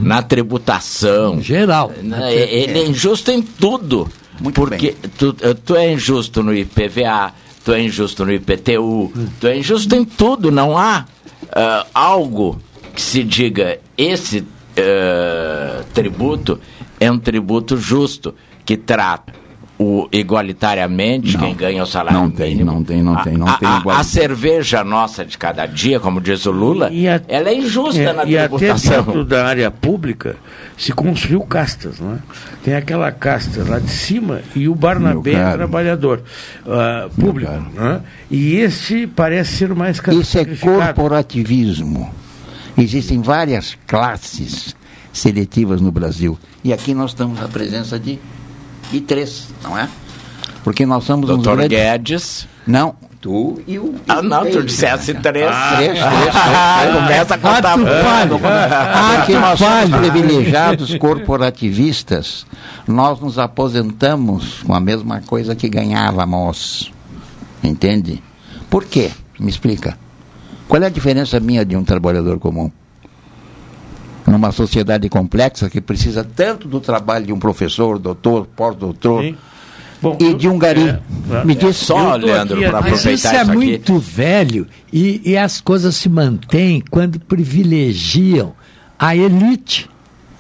na tributação. Geral. Ele é injusto em tudo. porque tu, eh, tu é injusto no IPVA, tu é injusto no IPTU, tu é injusto em tudo. Não há ah, algo que se diga esse eh, tributo é um tributo justo, que trata o igualitariamente quem ganha o salário Não tem, mínimo. não tem, não tem, não a, tem a- a cerveja nossa de cada dia, como diz o Lula, ela é injusta É, na e até tributação. dentro da área pública se construiu castas, não é? Tem aquela casta lá de cima e o Barnabé é trabalhador ah, público, não é? E este parece ser mais Isso é corporativismo. Existem várias classes seletivas no Brasil. E aqui nós estamos na presença de, de três, não é? Porque nós somos uns Dr. grandes- Guedes. Não, tu e o. Ah, não, tu Três, dissesse três. Ah, três, três, três, Ah, começa a contar. Falho. Ah, Porque ato nós somos privilegiados corporativistas, nós nos aposentamos com a mesma coisa que ganhávamos. Entende? Por quê? Me explica. Qual é a diferença minha de um trabalhador comum? Numa sociedade complexa que precisa tanto do trabalho de um professor, doutor, pós-doutor e de um gari. Me diz Só, Leandro, para Mas isso aproveitar é isso aqui. muito velho e, e as coisas se mantêm quando privilegiam a elite.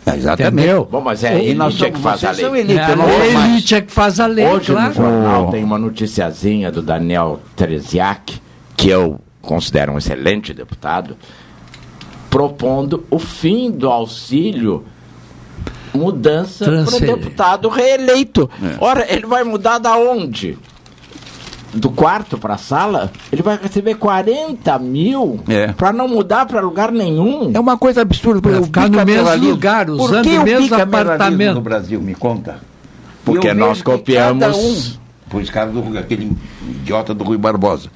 Exatamente. Entendeu? Bom, mas é a nós elite é que faz a são lei. elite, mais. A elite é que faz a lei, Hoje claro. no jornal tem uma noticiazinha do Daniel Tereziak, que eu considero um excelente deputado, propondo o fim do auxílio mudança para o deputado reeleito. É. Ora, ele vai mudar da onde? Do quarto para a sala? Ele vai receber 40 mil É. para não mudar para lugar nenhum. É uma coisa absurda. Pra o ficar no mesmo lugar, usando que o mesmo apartamento? no Brasil, me conta. Porque nós copiamos- cada Um, por esse cara do aquele idiota do Rui Barbosa.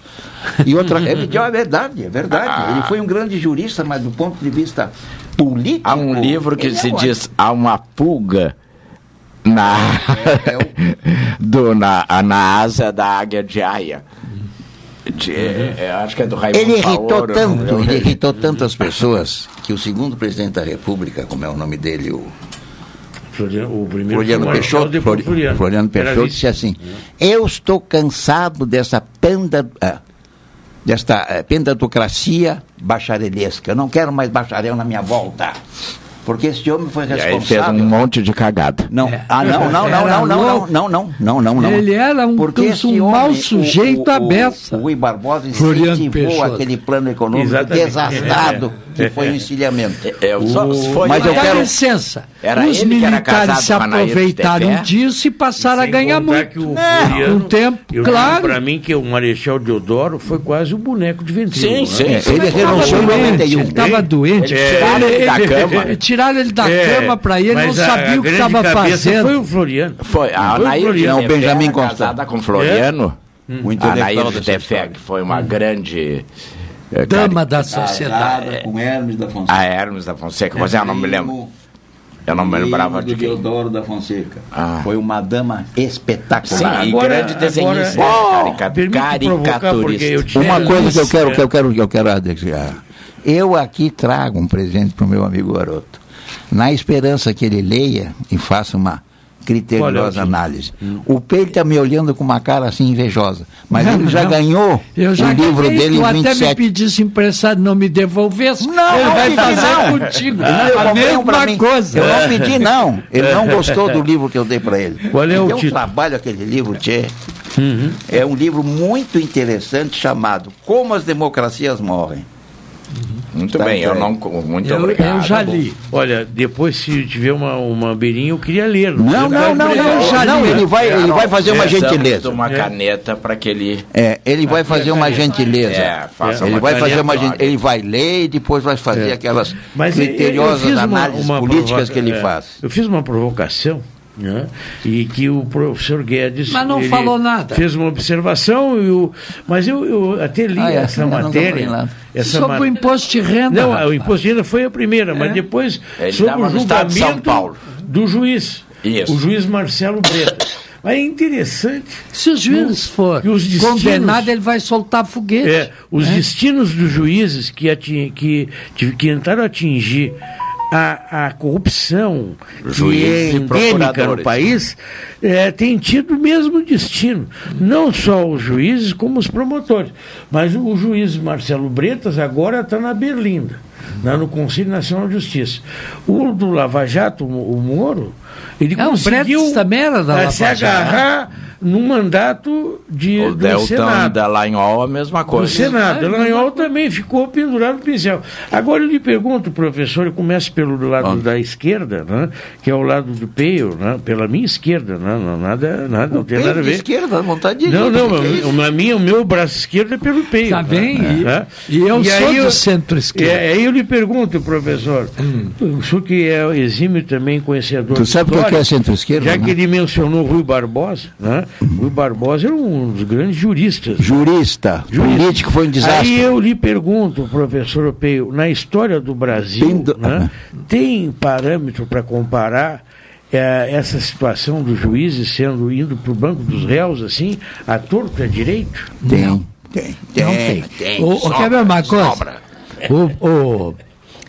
E outra, é, idiota, é verdade, é verdade. Ah. Ele foi um grande jurista, mas do ponto de vista político. Há um livro que ele se é diz Há uma pulga na, É, do, na, na asa da águia de Aia. De- é, acho que é do Raimundo Ele irritou Paolo, tanto, não- ele irritou tantas pessoas que o segundo presidente da República, como é o nome dele, o Floriano, o primeiro Floriano foi o Peixoto, Flori- o Floriano. Floriano Peixoto disse assim: Eu estou cansado dessa panda, ah, desta eh, pendadocracia bacharelesca. Eu não quero mais bacharel na minha volta. Porque esse homem foi E aí fez responsável. um monte de cagada. Não, ah, não, não, não, não, não, não, não, não, não, não, não. Ele era um, Porque um esse mau homem, sujeito o, o, à beça. O Rui Barbosa Floriano incentivou Peixoto. aquele plano econômico Exatamente. desastrado que foi o encilhamento. É, só- foi Mas eu Dá quero- licença. Era Os militares se a aproveitaram disso e passaram a Sem ganhar muito. o É, Floriano- um tempo, Eu claro. Para mim que o Marechal Deodoro foi quase o boneco de ventrilo. Sim, né? sim. É, sim. ele renunciou em doente, 91. ele estava doente. Eles tiraram ele da cama. Tiraram ele da É, cama para ele, não mas a- sabia a o que estava fazendo. Foi o Floriano. Foi, a Foi o. Não, Benjamin Constant. casada com Floriano. O A intelectual Anaí dessa Tefé, história. que foi uma grande... eh, Dama da sociedade. Casada com Hermes da Fonseca. A Hermes da Fonseca, mas eu não me lembro. Eu não me lembrava de quem. Deodoro da Fonseca. Ah. Foi uma dama Sim, espetacular. e Agora- grande desenhista, agora- carica- caricaturista. Uma coisa que eu quero, É. que eu quero, que eu quero adiciar. Eu aqui trago um presente para o meu amigo garoto, na esperança que ele leia e faça uma é criteriosa título? análise. O Pedro está me olhando com uma cara assim invejosa, mas ele já Não. ganhou Eu já o livro ganhei, dele em até me 27. pedisse emprestado não me devolvesse, Não, ele não vai fazer não. contigo. Não, eu a mesma mim. coisa. Eu não pedi, não. Ele não gostou do livro que eu dei para ele. Qual é o deu um título? trabalho aquele livro, Tchê. É um livro muito interessante chamado Como as Democracias Morrem. Muito Tá bem, eu não. Muito Eu- obrigado. eu já li. Olha, depois se tiver uma, uma beirinha, eu queria ler. Não, não, não, não, não, ele vai, ele vai fazer uma gentileza. uma caneta para que ele. É, ele vai fazer uma gentileza. É, faça ele uma vai fazer uma ele vai ler e depois vai fazer É. aquelas Mas eu- eu criteriosas análises uma políticas provoca- que ele é, faz. Eu fiz uma provocação. Né? E que o professor Guedes. Mas não ele falou nada. Fez uma observação, e o, mas eu, eu até li Ah, é? essa matéria. Essa Sobre o imposto de renda, Não, rapaz. o imposto de renda foi a primeira, mas É. depois Ele sobre o no julgamento Paulo. do juiz. Isso. O juiz Marcelo Bretas. Mas é interessante. Se o juiz for os destinos- condenado, ele vai soltar foguete. É, os né? destinos dos juízes que, ati- que, que, que tentaram atingir a, a corrupção que é endêmica no país é, tem tido o mesmo destino. Não só os juízes, como os promotores. Mas o juiz Marcelo Bretas agora está na Berlinda, lá no Conselho Nacional de Justiça. O do Lava Jato, o Moro, ele É, o conseguiu Bretas também era da eh, Lava se Jato. No mandato de, O do Deltan Senado. Dallagnol, a mesma Do coisa. Senado. Dallagnol também ficou pendurado no pincel. Agora eu lhe pergunto, professor, eu começo pelo do lado da esquerda, né, que é o lado do Peio, né, pela minha esquerda, né, não, nada, nada, não tem nada a ver. esquerda, vontade de Não, não, é a minha, o meu braço esquerdo é pelo Peio. Tá bem, e- Né? e eu sou aí do centro-esquerda. É, aí eu lhe pergunto, professor, o senhor que é exímio também conhecedor Tu sabe o que é centro-esquerda, Já né? que ele mencionou Rui Barbosa, né? Rui Barbosa era um dos grandes juristas. Jurista, Jurista. político foi um desastre. Aí eu lhe pergunto, professor Peio, na história do Brasil, né, tem parâmetro para comparar eh, essa situação dos juízes sendo indo para o banco dos réus, assim, a torto e a direito? Tem, tem, Não tem. O, o, quer ver uma coisa? O, o,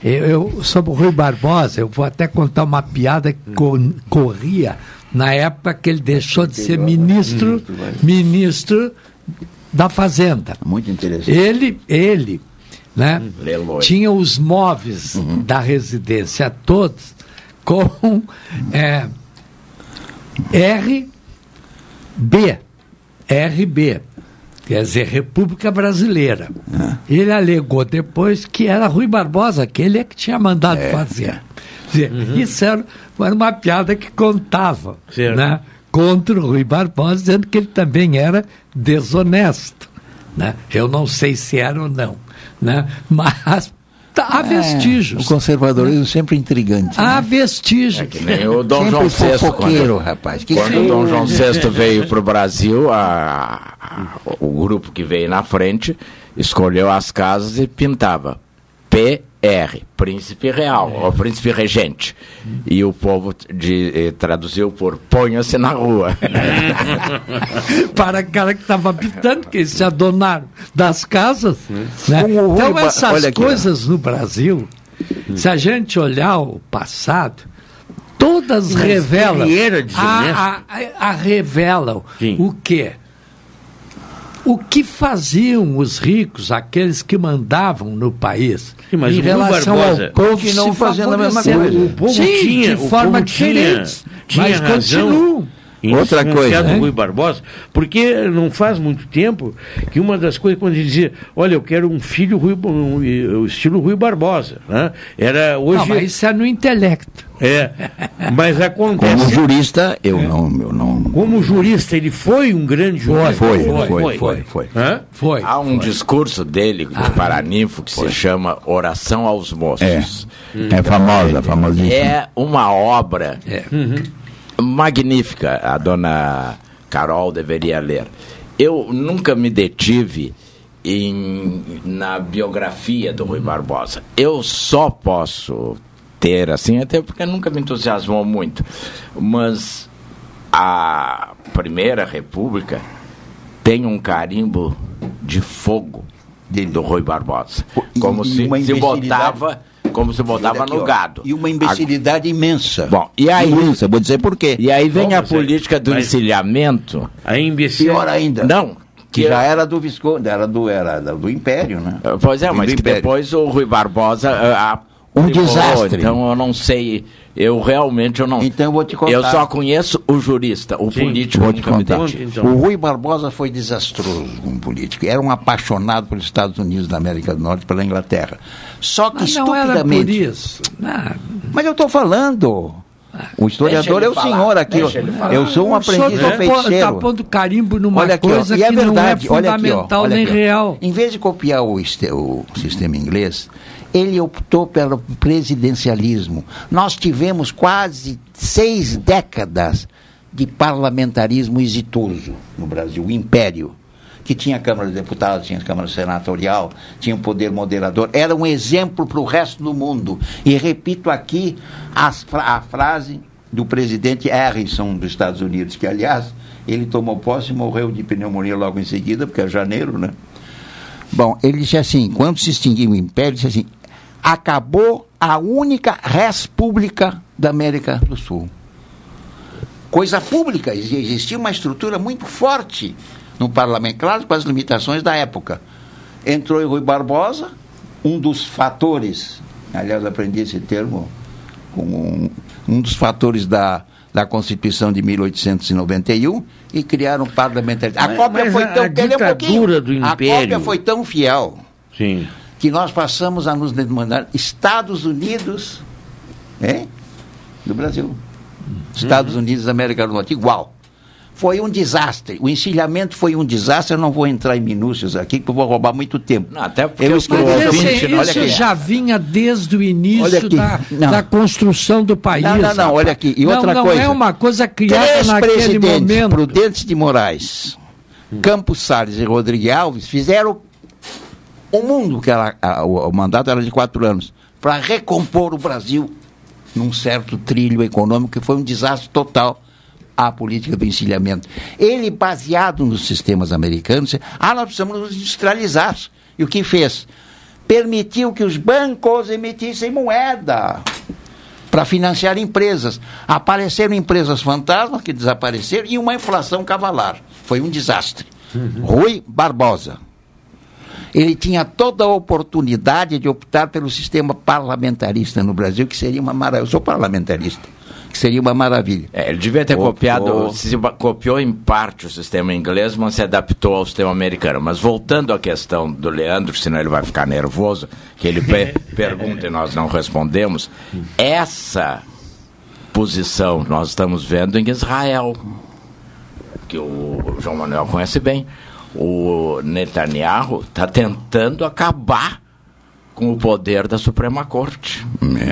eu, eu- sobre o Rui Barbosa, eu vou até contar uma piada que co- corria na época que ele deixou de ser ministro, ministro da Fazenda. Muito interessante. Ele, ele, né, Leloy. tinha os móveis da residência todos com é, RB, RB, quer dizer, República Brasileira. Ele alegou depois que era Rui Barbosa, que ele é que tinha mandado fazer. Quer dizer, Isso era, era uma piada que contava Certo. né, contra o Rui Barbosa, dizendo que ele também era desonesto. Né? Eu não sei se era ou não, né? mas tá, há É, vestígios. o conservadorismo sempre intrigante. Há né? vestígios. Que nem o Dom Sempre João VI. quando, rapaz. Que quando o Dom João VI veio para o Brasil, a- a- o grupo que veio na frente escolheu as casas e pintava PR, Príncipe Real, ou Príncipe Regente. E o povo de- eh, traduziu por ponha-se na rua. para o cara que estava habitando, que se adonaram das casas. né? Então, essas olha aqui, coisas no Brasil, se a gente olhar o passado, todas Mas revelam. a, a- a revelam Sim. o quê? O que faziam os ricos, aqueles que mandavam no país, Sim, mas em relação Barbosa- ao povo que não fazendo a mesma coisa. O povo Sim, tinha, de o forma povo tinha- diferente, tinha mas razão. continuam. Outra coisa, do né? Rui Barbosa, porque não faz muito tempo que uma das coisas, quando ele dizia, olha, eu quero um filho Rui, um, um, estilo Rui Barbosa, né? Era hoje. Não, mas isso é no intelecto. É, mas Como acontece. jurista, eu não, eu não. Como jurista, ele foi um grande jurista. Foi, foi, foi, foi. Hã? Foi. Há um discurso dele, de Paraninfo, que se chama Oração aos Moços. É, é famosa, famosíssima. É uma obra magnífica, a dona Carol deveria ler. Eu nunca me detive em, na biografia do Rui Barbosa. Eu só posso ter, assim, até porque nunca me entusiasmou muito, mas a Primeira República tem um carimbo de fogo do Rui Barbosa. Como e se, se botava, como se botava aqui, no ó. gado. E uma imbecilidade imensa. Bom, e aí, Imensa, vou dizer por quê. e aí vem Bom, a é- política do mas- encilhamento. A imbecil. Pior ainda. Não, Que já era do Visconde, era do, era do Império, né? Pois é, mas do que Império. depois o Rui Barbosa, a, a Um desastre. Então eu não sei. Eu realmente eu não. Então eu vou te contar. Eu só conheço o jurista, o político. Vou te contar. dei. O Rui Barbosa foi desastroso como político. Era um apaixonado pelos Estados Unidos da América do Norte pela Inglaterra. Só que Mas não era estupidamente. por isso. Ah, Mas eu estou falando. O historiador é o falar, senhor aqui. Eu sou um senhor aprendiz tá do po- feiticeiro. tá pondo carimbo numa Olha aqui, coisa e é que não é verdade. Olha aqui, ó, fundamental olha nem aqui, ó. real. Em vez de copiar o, o sistema inglês, ele optou pelo presidencialismo. Nós tivemos quase seis décadas de parlamentarismo exitoso no Brasil, o império, que tinha Câmara de Deputados, tinha Câmara Senatorial, tinha um poder moderador, era um exemplo para o resto do mundo. E repito aqui a frase do presidente Harrison dos Estados Unidos, que aliás ele tomou posse e morreu de pneumonia logo em seguida, porque é janeiro, né? Bom, ele disse assim, quando se extinguiu o império, disse assim, acabou a única república da América do Sul. Coisa pública, exi- existia uma estrutura muito forte no parlamento, claro, com as limitações da época. Entrou Rui Barbosa, um dos fatores, aliás, aprendi esse termo, um, um dos fatores da, da Constituição de 1891 e criaram um parlamentarismo. A cópia foi a- tão a um do A império- cópia foi tão fiel Sim. que nós passamos a nos demandar Estados Unidos hein, do Brasil. Estados Unidos da América do Norte, igual. Foi um desastre. O encilhamento foi um desastre. Eu não vou entrar em minúcias aqui, porque eu vou roubar muito tempo. até Porque eu esse, olha isso aqui. já vinha desde o início da, não. da construção do país. Não, não, não, rapaz. olha aqui. E Não, outra não coisa. é uma coisa criada Três naquele presidentes, momento. Prudentes de Moraes, Campos Salles e Rodrigues Alves, fizeram o mundo, que era, a- o, o mandato era de quatro anos, para recompor o Brasil num certo trilho econômico que foi um desastre total a política do encilhamento. Ele, baseado nos sistemas americanos, disse, ah, nós precisamos nos industrializar. E o que fez? Permitiu que os bancos emitissem moeda para financiar empresas. Apareceram empresas fantasmas que desapareceram e uma inflação cavalar. Foi um desastre. Rui Barbosa. Ele tinha toda a oportunidade de optar pelo sistema parlamentarista no Brasil, que seria uma maravilha. Eu sou parlamentarista, que seria uma maravilha. É, ele devia ter Optou. copiado, se copiou em parte o sistema inglês, mas se adaptou ao sistema americano. Mas voltando à questão do Leandro, senão ele vai ficar nervoso, que ele pe- pergunta e nós não respondemos, essa posição nós estamos vendo em Israel, que o João Manuel conhece bem. O Netanyahu está tentando acabar com o poder da Suprema Corte.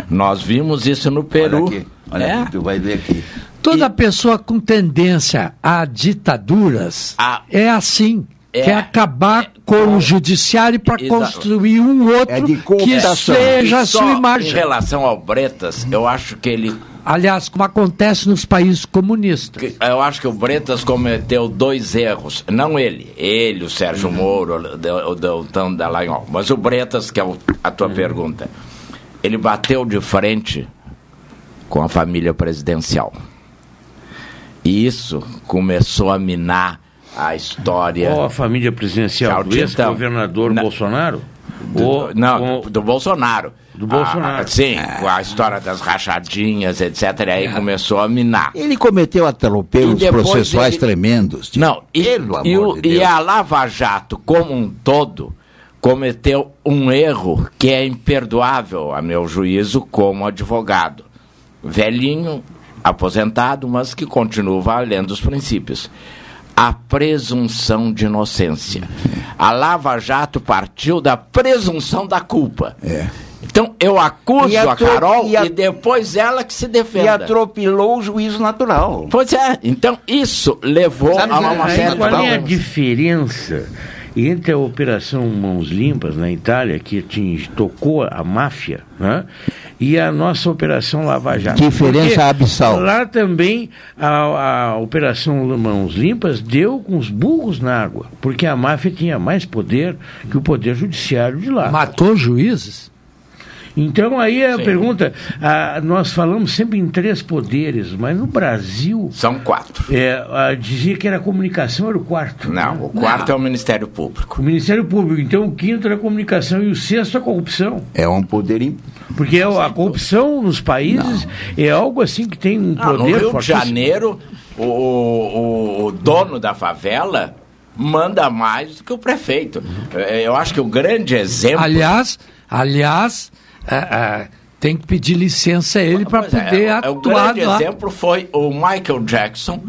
Nós vimos isso no Peru. Olha É. aqui, tu vai ver aqui. Toda pessoa com tendência a ditaduras é assim. É. Quer acabar com o judiciário para construir um outro É de que seja a E sua Em imagem. relação ao Bretas, eu acho que ele. Aliás, como acontece nos países comunistas. que- Eu acho que o Bretas cometeu dois erros. Não ele, ele, o Sérgio Uhum. Moro, o Deltão Dallagnol. Mas o Bretas, que é a tua Uhum. pergunta. Ele bateu de frente com a família presidencial. E isso começou a minar a história. Qual a família presidencial? Do ex-governador Bolsonaro? Do- Ou não, do Bolsonaro. Do Bolsonaro. Ah, sim, com a história das rachadinhas, etc. E aí começou a minar. Ele cometeu atropelos processuais ele- tremendos. Não, e, Pelo e amor o- de e a Lava Jato, como um todo, cometeu um erro que é imperdoável, a meu juízo, como advogado. Velhinho, aposentado, mas que continua valendo os princípios. A presunção de inocência. A Lava Jato partiu da presunção da culpa. Então eu acuso E a atro- Carol e a- e depois ela que se defenda. E atropelou o juízo natural. Pois é, então isso levou Sabe a uma, série de qual é a problemas. Diferença entre a Operação Mãos Limpas na Itália, que atinge, tocou a máfia, né, e a nossa Operação Lava Jato? Diferença Porque abissal. Lá também a, a Operação Mãos Limpas deu com os burros na água, porque a máfia tinha mais poder que o poder judiciário de lá. Matou juízes? Então aí a Sim. pergunta, ah, nós falamos sempre em três poderes, mas no Brasil São quatro. é, ah, dizia que era a comunicação era o quarto. Não, o quarto é o Ministério Público. O Ministério Público, então o quinto era a comunicação e o sexto a corrupção. É um poder. im- Porque é a corrupção nos países é algo assim que tem um Ah, no poder Rio de. Janeiro, o, o- o dono da favela manda mais do que o prefeito. Eh, Eu acho que o grande exemplo. Aliás, aliás, é, é, tem que pedir licença a ele para é, poder é, o atuar grande lá. exemplo foi o Michael Jackson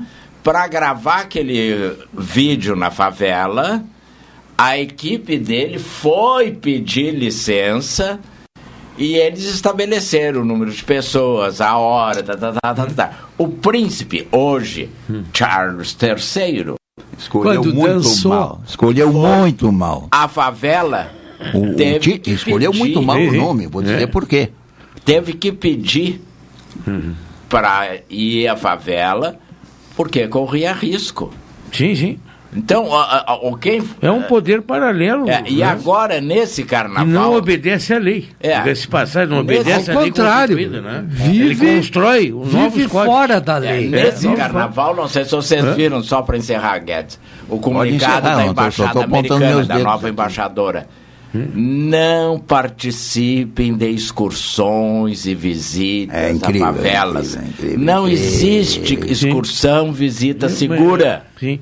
para gravar aquele vídeo na favela. A equipe dele foi pedir licença e eles estabeleceram o número de pessoas, a hora, tá, tá, tá, tá, tá. O príncipe, hoje, Charles III, Escolheu Quando muito dançou, mal. Escolheu muito mal. a favela O, o teve Ti- que escolheu pedir- muito mal o nome, vou dizer É. por quê. teve que pedir para ir à favela porque corria risco. Sim, sim. Então, a- a- o quem É um poder paralelo. É, e né? agora nesse carnaval não obedece à lei. É. Diga-se de passagem, não Nesse- obedece ao à lei contrário, né? vive- Ele constrói o vive fora da É, lei. nesse novos carnaval, não sei se vocês viram, só para encerrar, Guedes, o comunicado encerrar, da não, tô- tô- Embaixada tô Americana, da dedos nova aqui. Não participem de excursões e visitas É incrível, a favelas. é incrível, é incrível, não incrível. existe excursão, visita segura. Sim.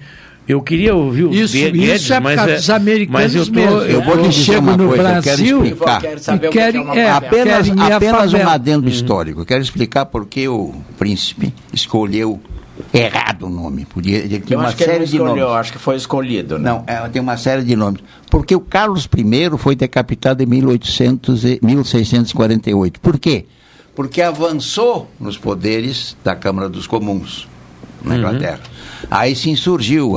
Eu queria ouvir o Isso- Guedes, isso é por mas, causa é- dos americanos mas eu tô, mesmo. Eu vou Eu lhe dizer uma no coisa, eu quero Brasil explicar. Quero e que querem- é uma é. Apenas, querem apenas um adendo histórico. Eu quero explicar por que o príncipe escolheu errado o nome. Podia, tinha Eu uma acho que ele série não de escolheu, nomes. acho que foi escolhido. Né? Não, é, tem uma série de nomes. Porque o Carlos I foi decapitado em 1800 e- 1648. Por quê? Porque avançou nos poderes da Câmara dos Comuns na Inglaterra. Aí se insurgiu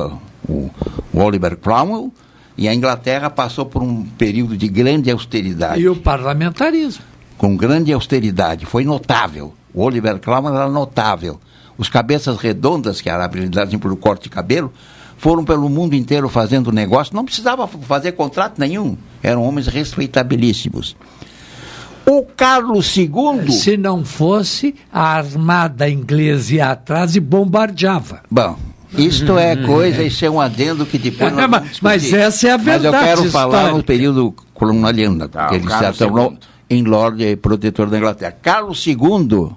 o, o Oliver Cromwell e a Inglaterra passou por um período de grande austeridade E o parlamentarismo. com grande austeridade. Foi notável. O Oliver Cromwell era notável. Os cabeças redondas, que eram habilidades por corte de cabelo, foram pelo mundo inteiro fazendo negócio. Não precisava fazer contrato nenhum. Eram homens respeitabilíssimos. O Carlos II. Se não fosse, a armada inglesa ia atrás e bombardeava. Bom, isto é coisa, isso é um adendo que depois. nós Mas- mas essa é a Mas eu verdade quero falar no período colonialista, Tá, que ele se tornou em Lorde e protetor da Inglaterra. Carlos II,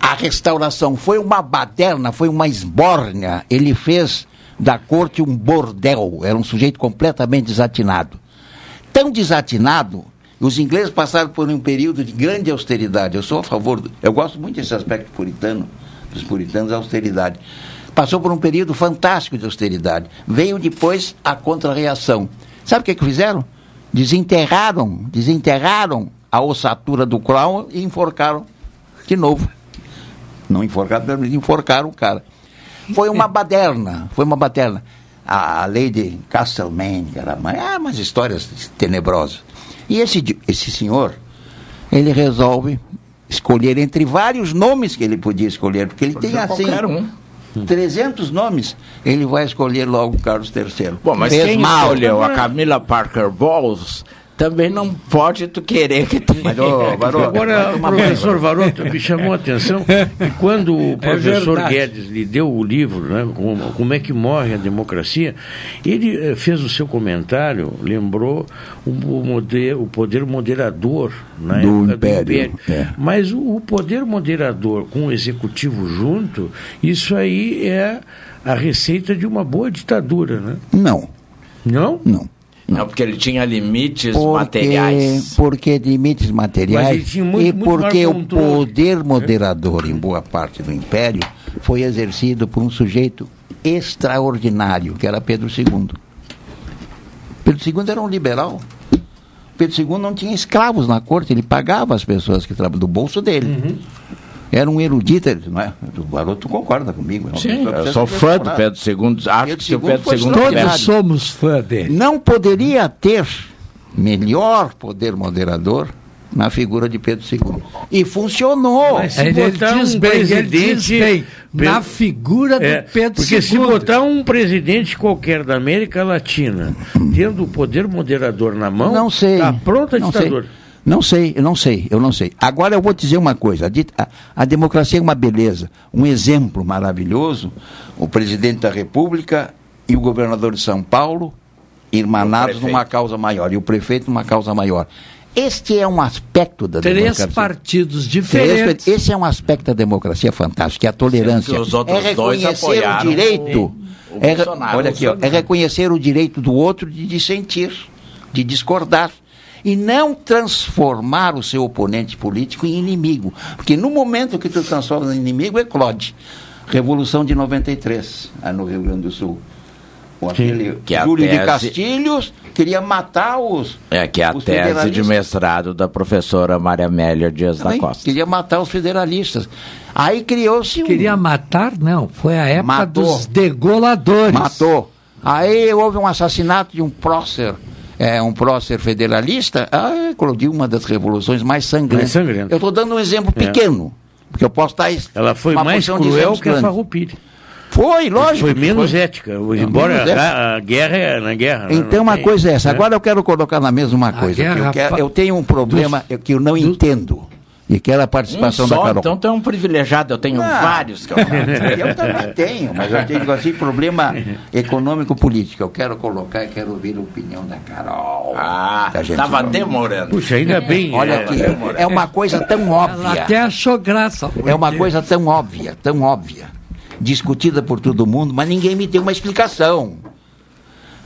a restauração foi uma baderna, foi uma esbórnia. Ele fez da corte um bordel, era um sujeito completamente desatinado. Tão desatinado, os ingleses passaram por um período de grande austeridade. Eu sou a favor, do, eu gosto muito desse aspecto puritano, dos puritanos, a austeridade. Passou por um período fantástico de austeridade. Veio depois a contra-reação. Sabe o que, que fizeram? Desenterraram, desenterraram a ossatura do Crown e enforcaram de novo. Não enforcaram, mas enforcaram o cara. Foi uma baderna, foi uma baderna. A, a lei de Castlemaine, que era uma- ah, umas histórias tenebrosas. E esse, esse senhor, ele resolve escolher entre vários nomes que ele podia escolher, porque ele tem assim qualquer um. 300 nomes, ele vai escolher logo o Carlos III. Bom, mas Fez quem mal. escolheu a Camila Parker Bowles também não pode tu querer que tenha. Mas, ô, Varoto, Agora, o professor Varoto me chamou a atenção que quando o professor verdade. Guedes lhe deu o livro, né, como, como é que morre a democracia, ele eh, fez o seu comentário, lembrou o, o, moder, o poder moderador na Do época Império, do é. Mas o, o poder moderador com o executivo junto, isso aí é a receita de uma boa ditadura, né? Não, Não? não. Não, porque ele tinha limites Porque, materiais. porque limites Mas materiais ele tinha muito- e muito porque o poder moderador em boa parte do império foi exercido por um sujeito extraordinário, que era Pedro II. Pedro II era um liberal. Pedro II não tinha escravos na corte, ele pagava as pessoas que trabalhavam do bolso dele. Uhum. Era um erudito, não é? O garoto concorda comigo. é Sim, que eu sou fã do. Pedro II. Acho que se o Pedro Pedro II Todos somos fã dele. Não poderia ter melhor poder moderador na figura de Pedro II. E funcionou. Mas se Ele botar diz um bem, ele presidente- diz bem, na Pedro- figura do É, Pedro porque II. se botar um presidente qualquer da América Latina tendo o poder moderador na mão, Não sei. tá pronta a ditadura. sei. Não sei, eu não sei, eu não sei. Agora eu vou dizer uma coisa: a, a- democracia é uma beleza, um exemplo maravilhoso. O presidente da República e o governador de São Paulo irmanados numa causa maior e o prefeito numa causa maior. Este é um aspecto da Três democracia. partidos Três- diferentes. Esse é um aspecto da democracia fantástico, que é a tolerância. Sendo os outros é dois reconhecer o apoiaram direito. o- o é, olha aqui, ó, é reconhecer o direito do outro de dissentir, de discordar. E não transformar o seu oponente político em inimigo. Porque no momento que tu transforma em inimigo, eclode. Revolução de 93, ah, no Rio Grande do Sul. Com aquele Que a Júlio de tese- Castilhos queria matar os, É que a Os tese de mestrado da professora Maria Amélia Dias da Também Costa. Queria matar os federalistas. Aí criou-se um. Queria matar? Não, foi a época Matou. dos degoladores. Matou. Aí houve um assassinato de um prócer, é, um prócer federalista. Ah, eclodiu uma das revoluções mais sangrentas. Mais sangrentas. Eu estou dando um exemplo É. pequeno, porque eu posso estar. Ela foi uma mais cruel que a. Farroupilha. Foi, lógico. Foi menos foi. ética, embora menos ética. a, a guerra é na guerra. né? Então, uma tem- coisa é essa. né? Agora eu quero colocar na mesa uma coisa. eu, quero- eu tenho um problema que eu não entendo. E quero a participação Um da só, Carol. então tu é um privilegiado, eu tenho vários que eu Eu também tenho, mas eu tenho assim, problema econômico-político. Eu quero colocar e quero ouvir a opinião da Carol. Ah, Da gente tava não- demorando. Puxa, ainda bem. Olha é, aqui, é, é uma coisa tão Ela óbvia. até achou graça. É uma coisa tão óbvia, tão óbvia. Discutida por todo mundo, mas ninguém me deu uma explicação.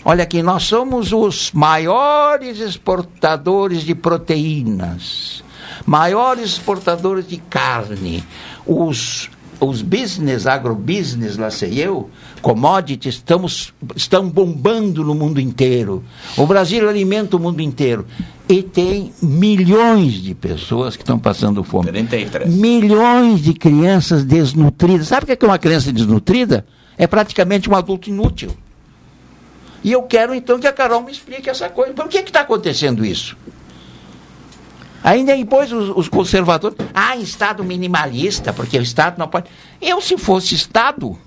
Olha aqui, nós somos os maiores exportadores de proteínas, maiores exportadores de carne. Os, os business, agrobusiness, lá sei eu, commodities, estamos, estão bombando no mundo inteiro. O Brasil alimenta o mundo inteiro. E tem milhões de pessoas que estão passando fome. 33. Milhões de crianças desnutridas. Sabe o que é que uma criança desnutrida? É praticamente um adulto inútil. E eu quero então que a Carol me explique essa coisa. Por que está acontecendo isso? Ainda depois os, os conservadores. Ah, Estado minimalista, porque o Estado não pode. Eu, se fosse Estado,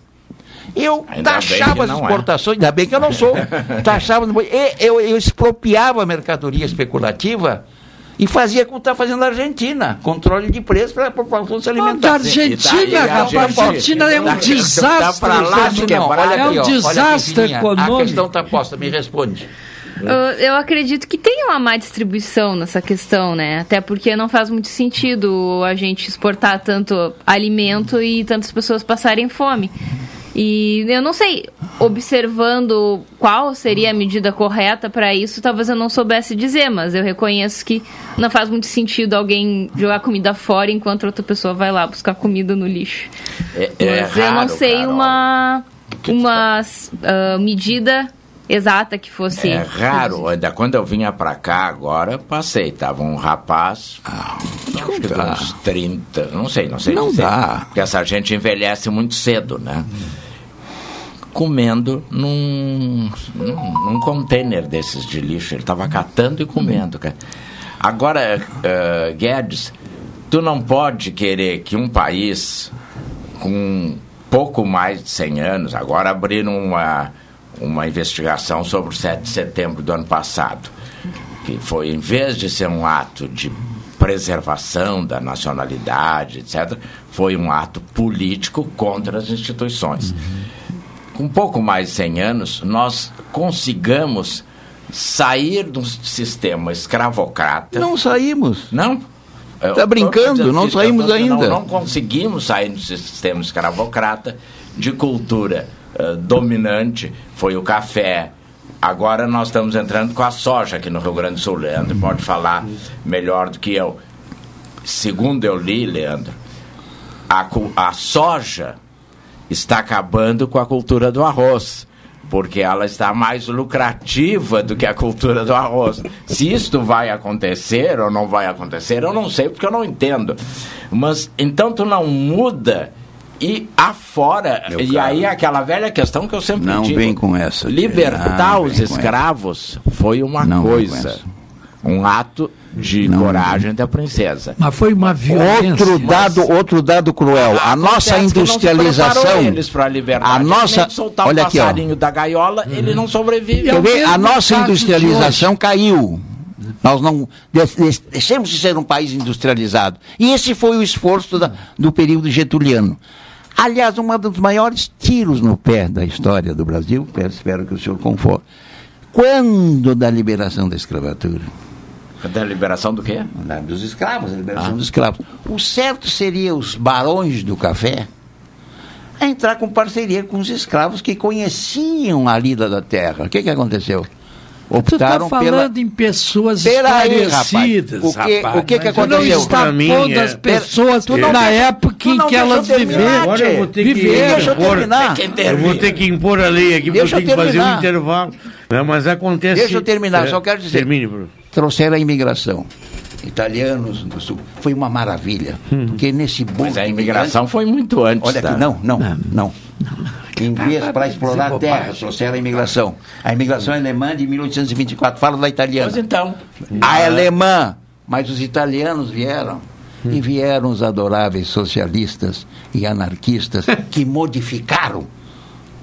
eu Ainda taxava as é. exportações, ainda bem que eu não sou. taxava, eu, eu expropriava a mercadoria especulativa e fazia como está fazendo a Argentina: controle de preço para a população se alimentar. da Argentina, rapaz, a Argentina é um desastre. pra lá de Não, quebrar. Olha é um olha desastre econômico. A questão está posta, me responde. Eu, eu acredito que tem uma má distribuição nessa questão, né? Até porque não faz muito sentido a gente exportar tanto alimento e tantas pessoas passarem fome. E eu não sei, observando qual seria a medida correta para isso, talvez eu não soubesse dizer, mas eu reconheço que não faz muito sentido alguém jogar comida fora enquanto outra pessoa vai lá buscar comida no lixo. É, é Mas eu não raro, sei Carol. uma, uma ah, medida exata que fosse. É raro, ainda quando eu vinha pra cá agora, passei, tava um rapaz, acho que uns 30, não sei, não sei Não dizer, dá. porque essa gente envelhece muito cedo, né? Comendo num, num, num container desses de lixo, ele tava catando e comendo, cara. Agora, eh, Guedes, tu não pode querer que um país com pouco mais de 100 anos, agora abriram uma, uma investigação sobre o 7 de setembro do ano passado, que foi, em vez de ser um ato de preservação da nacionalidade, etc., foi um ato político contra as instituições. Com pouco mais de 100 anos, nós consigamos sair do sistema escravocrata. Não saímos. Não? Eu Tá tô brincando, não saímos ainda. Não, não conseguimos sair do sistema escravocrata de cultura eh, dominante, foi o café. Agora nós estamos entrando com a soja aqui no Rio Grande do Sul. Leandro pode falar melhor do que eu. Segundo eu li, Leandro, a, a soja está acabando com a cultura do arroz. Porque ela está mais lucrativa do que a cultura do arroz. Se isto vai acontecer ou não vai acontecer, eu não sei, porque eu não entendo. Mas então tu não muda e afora. Meu e caro. aí aquela velha questão que eu sempre Não digo. vem com essa. Libertar Não os escravos foi uma Não coisa. Um ato de coragem da princesa. Mas foi uma violência. Outro dado, outro dado cruel. A nossa Acontece que não se industrialização. eles para a liberdade. A nossa, Nem soltar olha o aqui, ó. passarinho da gaiola, ele não sobrevive. Ver? A nossa industrialização caiu. Nós não deixamos de ser um país industrializado. E esse foi o esforço da- do período getuliano. Aliás, um dos maiores tiros no pé da história do Brasil, espero que o senhor conforme, quando da liberação da escravatura. Da liberação do quê? Da- Dos escravos, a liberação dos escravos. O certo seria os barões do café entrar com parceria com os escravos que conheciam a lida da terra. O que, que aconteceu? Tu está Optaram falando pela... em pessoas Peraí, esclarecidas, rapaz. O que- rapaz. o que que tu aconteceu? não está mim, pondo é- as pessoas Tu não na época tu em não que deixa elas eu terminar, viveram. Agora eu vou ter que. Deixa eu impor, terminar. eu vou ter que impor a lei aqui, porque Deixa eu eu tenho que fazer um intervalo. Não, mas acontece. Deixa eu terminar, É, só quero dizer. Termine, Bruno. Trouxeram a imigração. Italianos do sul. Foi uma maravilha. Porque nesse bom. Mas a imigração foi muito antes. Olha tá? aqui, não, não, não. Em vez para explorar a terra, trouxeram a imigração. A imigração alemã de 1824, fala da italiana. Pois então. A alemã, mas os italianos vieram. E vieram os adoráveis socialistas e anarquistas que modificaram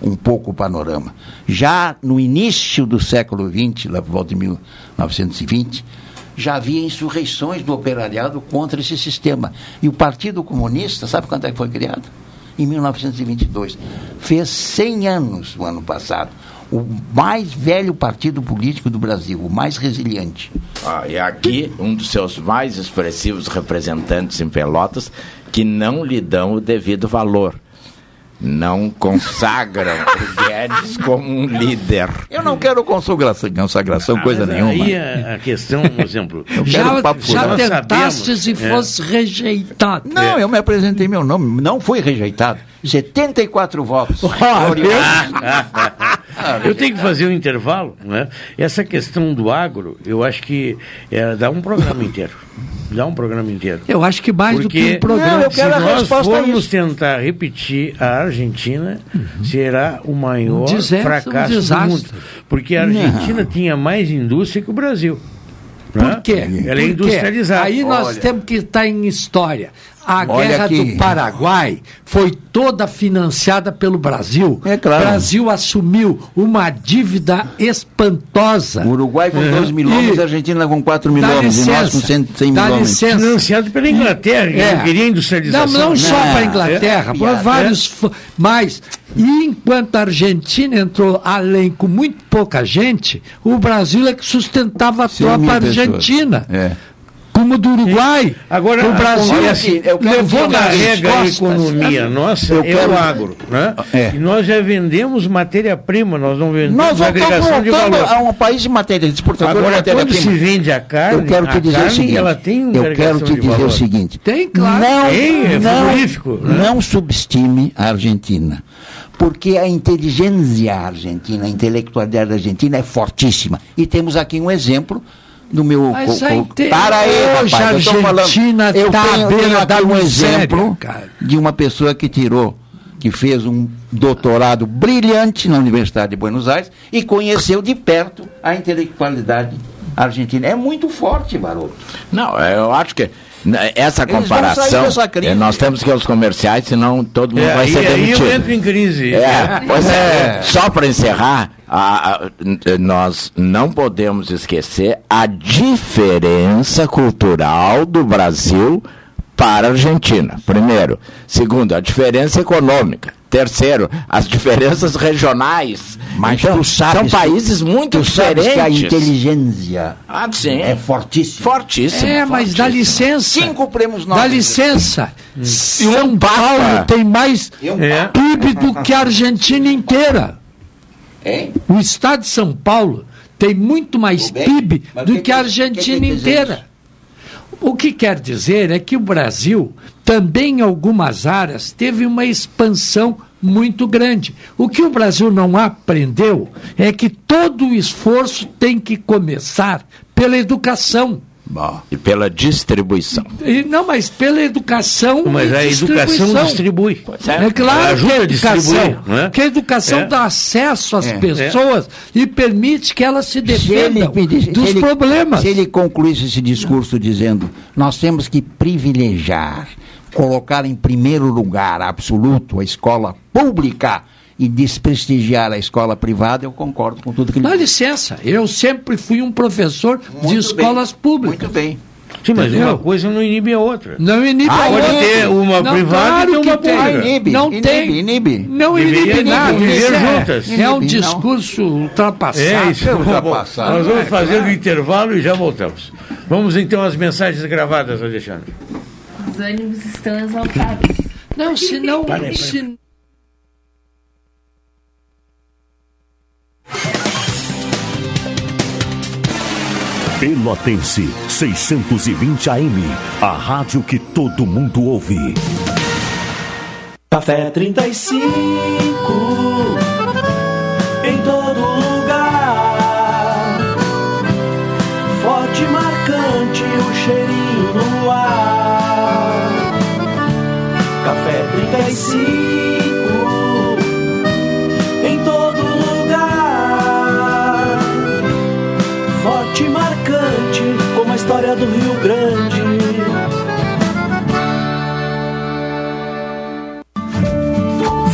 um pouco o panorama. Já no início do século XX, lá por volta de 1920, já havia insurreições do operariado contra esse sistema. E o Partido Comunista, sabe quando é que foi criado? Em 1922. Fez 100 anos o ano passado. O mais velho partido político do Brasil, o mais resiliente. Ah, e aqui, um dos seus mais expressivos representantes em Pelotas, que não lhe dão o devido valor. Não consagram o Guedes como um líder. Eu não quero consagração, consagração coisa Mas nenhuma. Aí a, a questão, por exemplo. Eu quero Já, um papo já furado. tentaste se É. fosse rejeitado. Não, eu me apresentei meu nome, não fui rejeitado. 74 votos. Eu tenho que fazer um intervalo, né? Essa questão do agro, eu acho que é, dá um programa inteiro. Dá um programa inteiro. Eu acho que mais do que Porque um programa. Não, eu se quero a nós formos tentar repetir a Argentina, será o maior Um um fracasso do desastre. mundo. Porque a Argentina tinha mais indústria que o Brasil. Por né? quê? Ela é Por industrializada. Aí nós Olha. temos que estar em história. A Olha guerra aqui. do Paraguai foi toda financiada pelo Brasil. É claro. O Brasil assumiu uma dívida espantosa. O Uruguai com É. 12 mil homens, a Argentina com 4 mil homens, e nós com licença, 100, 100 mil dá homens. licença. Financiado pela Inglaterra, que É. não queria industrialização. Não, não só Não, para a Inglaterra, é por piada. vários. fo- Mas, e enquanto a Argentina entrou além com muito pouca gente, o Brasil é que sustentava a 100 tropa argentina. É. Como do Uruguai. Agora, o Brasil assim, eu quero levou nas carrega a economia nossa Eu é quero- o agro. Né? É. E nós já vendemos matéria-prima, nós não vendemos Nós agregação de voltando valor. a um país de matéria, de exportador de Agora, quando se vende a carne, Eu quero te a dizer carne o seguinte. ela tem uma eu quero te dizer valor. o seguinte. Tem, claro. Não, Tem, é não, né? não subestime a Argentina. Porque a inteligência argentina, a intelectualidade argentina é fortíssima. E temos aqui um exemplo do meu. Mas co- co- Para aí, hoje rapaz, a eu tô falando. Argentina Eu tá tenho, tenho aqui um miséria, exemplo cara. de uma pessoa que tirou, que fez um doutorado brilhante na Universidade de Buenos Aires e conheceu de perto a intelectualidade argentina. É muito forte, Baroto. Não, eu acho que essa Eles vão comparação. sair dessa crise. eh, Nós temos que ir aos comerciais, senão todo mundo É, vai aí, ser aí demitido. eu entro em crise. É, pois é. Só para encerrar, a- a- nós não podemos esquecer a diferença cultural do Brasil para a Argentina. Primeiro. Segundo, a diferença econômica. Terceiro, as diferenças regionais. Mas Então, tu sabes são países muito tu sabes diferentes. que a inteligência Ah, sim. é fortíssima. Fortíssimo. É, mas dá licença. Cinco prêmios Dá Nobel. licença. um São Paulo tem mais um É. PIB do que a Argentina inteira. Hein? O estado de São Paulo tem muito mais PIB do que que a o que que Argentina inteira. O que quer dizer é que o Brasil também em algumas áreas teve uma expansão muito grande. O que o Brasil não aprendeu é que todo o esforço tem que começar pela educação. E pela distribuição. E, não, mas pela educação. Mas e a educação distribui. É claro Ela ajuda que a a distribuir, educação, não é? que a educação É. dá acesso às É. pessoas e permite que elas se Se ele, defendam dos se ele- problemas. Se ele concluísse esse discurso dizendo nós temos que privilegiar, colocar em primeiro lugar absoluto a escola pública e desprestigiar a escola privada, eu concordo com tudo que ele Dá licença, eu sempre fui um professor de escolas públicas. Muito bem. Sim, mas Entendeu? uma coisa não inibe a outra. Não inibe Ah, a pode outra. ter uma Não, privada claro e uma pública. Inibe, não inibe, tem. inibe. Não Deveria inibe nada. viver é, juntas. é um Inibe, não. discurso ultrapassado. É isso. Bom, ultrapassado. nós vamos É, fazer claro. o intervalo e já voltamos. Vamos então às mensagens gravadas, Alexandre. Os ânimos estão exaltados. Não, se não. Aí. se- Pelotense 620 AM, a rádio que todo mundo ouve. Café 35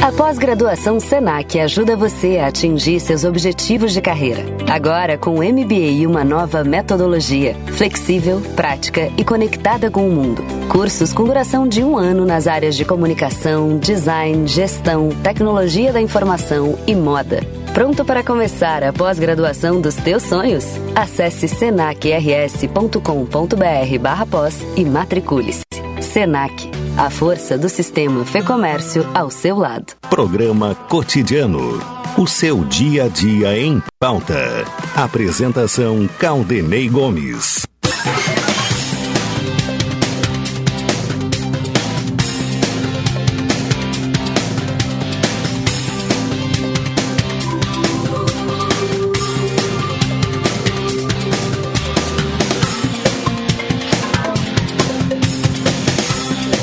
A pós-graduação Senac ajuda você a atingir seus objetivos de carreira. Agora com o MBA e uma nova metodologia, flexível, prática e conectada com o mundo. Cursos com duração de um ano nas áreas de comunicação, design, gestão, tecnologia da informação e moda. Pronto para começar a pós-graduação dos teus sonhos? Acesse senacrs.com.br barra pós e matricule-se. Senac, a força do sistema Fê Comércio ao seu lado. Programa Cotidiano. O seu dia a dia em pauta. Apresentação Caldenei Gomes.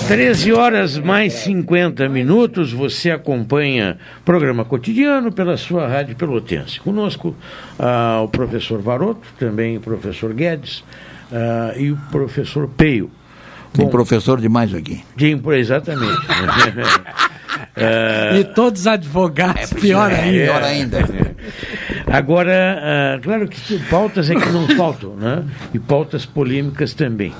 Treze horas mais 50 minutos, você acompanha programa cotidiano pela sua rádio Pelotense. Conosco ah, o professor Varoto, também o professor Guedes ah, e o professor Peio. Tem professor demais aqui. De, exatamente. Ah, E todos advogados, pior é, ainda. Pior ainda. Agora, ah, claro que pautas é que não faltam, né? E pautas polêmicas também.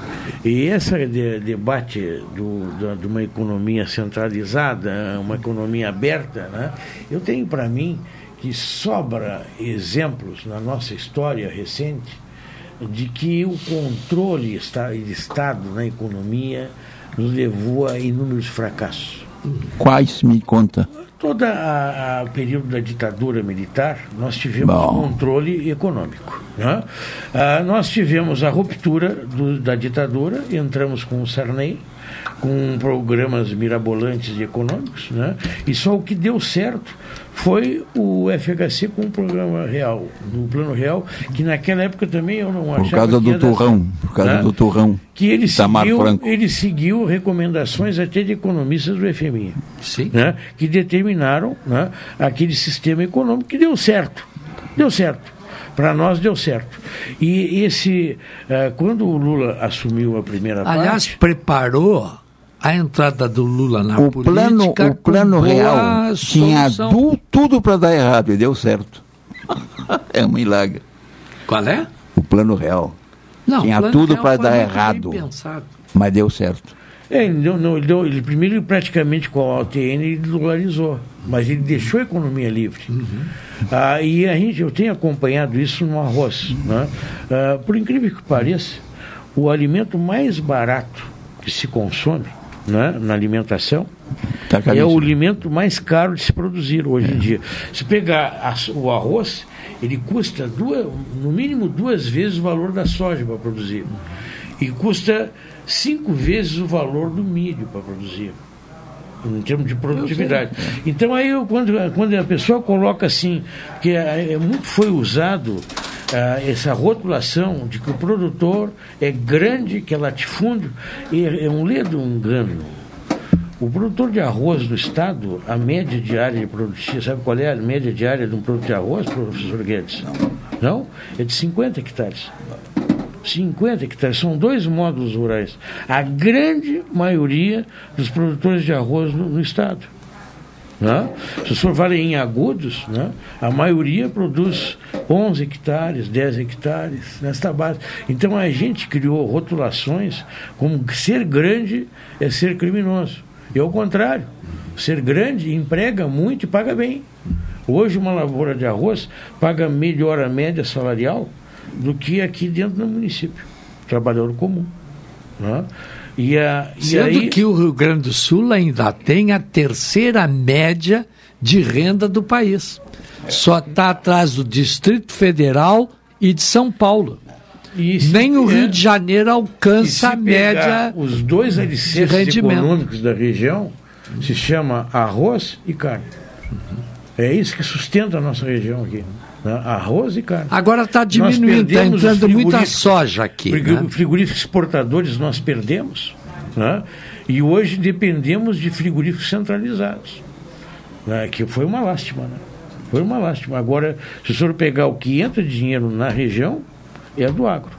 E esse de- debate do, da- de uma economia centralizada, uma economia aberta, né? Eu tenho para mim que sobra exemplos na nossa história recente de que o controle de Estado na economia nos levou a inúmeros fracassos. Quais me conta? Todo o período da ditadura militar, nós tivemos Bom. controle econômico. né? Ah, nós tivemos a ruptura do- da ditadura, entramos com o Sarney, com programas mirabolantes e econômicos, né? E só o que deu certo foi o FHC com o programa real, no plano real, que naquela época também eu não achava Por causa do turrão, por causa né? do turrão. que ele seguiu, Franco. ele seguiu recomendações até de economistas do FMI, né, que determinaram né, aquele sistema econômico que deu certo. Deu certo. Para nós deu certo. E esse, eh, quando o Lula assumiu a primeira Aliás, parte, preparou a entrada do Lula na O política. plano, o plano real tinha du- tudo para dar errado e deu certo. é um milagre. Qual é? O plano real. Não, tinha plano tudo para dar errado, mas deu certo. É, ele, deu, não, ele, deu, ele primeiro praticamente com a OTN ele dolarizou, mas ele deixou a economia livre. Ah, e a gente, eu tenho acompanhado isso no arroz. Né? Ah, por incrível que pareça, o alimento mais barato que se consome né, na alimentação Tá é o alimento mais caro de se produzir hoje em dia. Se pegar as- o arroz, ele custa duas, no mínimo duas vezes o valor da soja para produzir. E custa cinco vezes o valor do milho para produzir. Em termos de produtividade. Então aí eu, quando, quando a pessoa coloca assim, que é, é muito foi usado ah, essa rotulação de que o produtor é grande, que é latifúndio, é, é um ledo engano. O produtor de arroz do estado, a média diária de produtividade, sabe qual é a média diária de um produto de arroz, professor Guedes? Não. Não? É de 50 hectares. 50 hectares, são dois módulos rurais. A grande maioria dos produtores de arroz no, no estado. Né? Se o senhor vale em agudos, né? a maioria produz 11 hectares, 10 hectares, nesta base. Então a gente criou rotulações como ser grande é ser criminoso. E ao contrário, ser grande emprega muito e paga bem. Hoje uma lavoura de arroz paga melhor a média salarial do que aqui dentro do município. Trabalhador comum. Né? E, a, e Sendo aí, que o Rio Grande do Sul ainda tem a terceira média de renda do país. Só está atrás do Distrito Federal e de São Paulo. Nem o Rio de Janeiro alcança a média os dois alicerces econômicos da região se chama arroz e carne. É isso que sustenta a nossa região aqui. Né? Arroz e carne. Agora está diminuindo, está entrando muita soja aqui. né? Frigoríficos exportadores nós perdemos. né? E hoje dependemos de frigoríficos centralizados. né? Que foi uma lástima. Né? Foi uma lástima. Agora, se o senhor pegar o que entra de dinheiro na região, é do agro.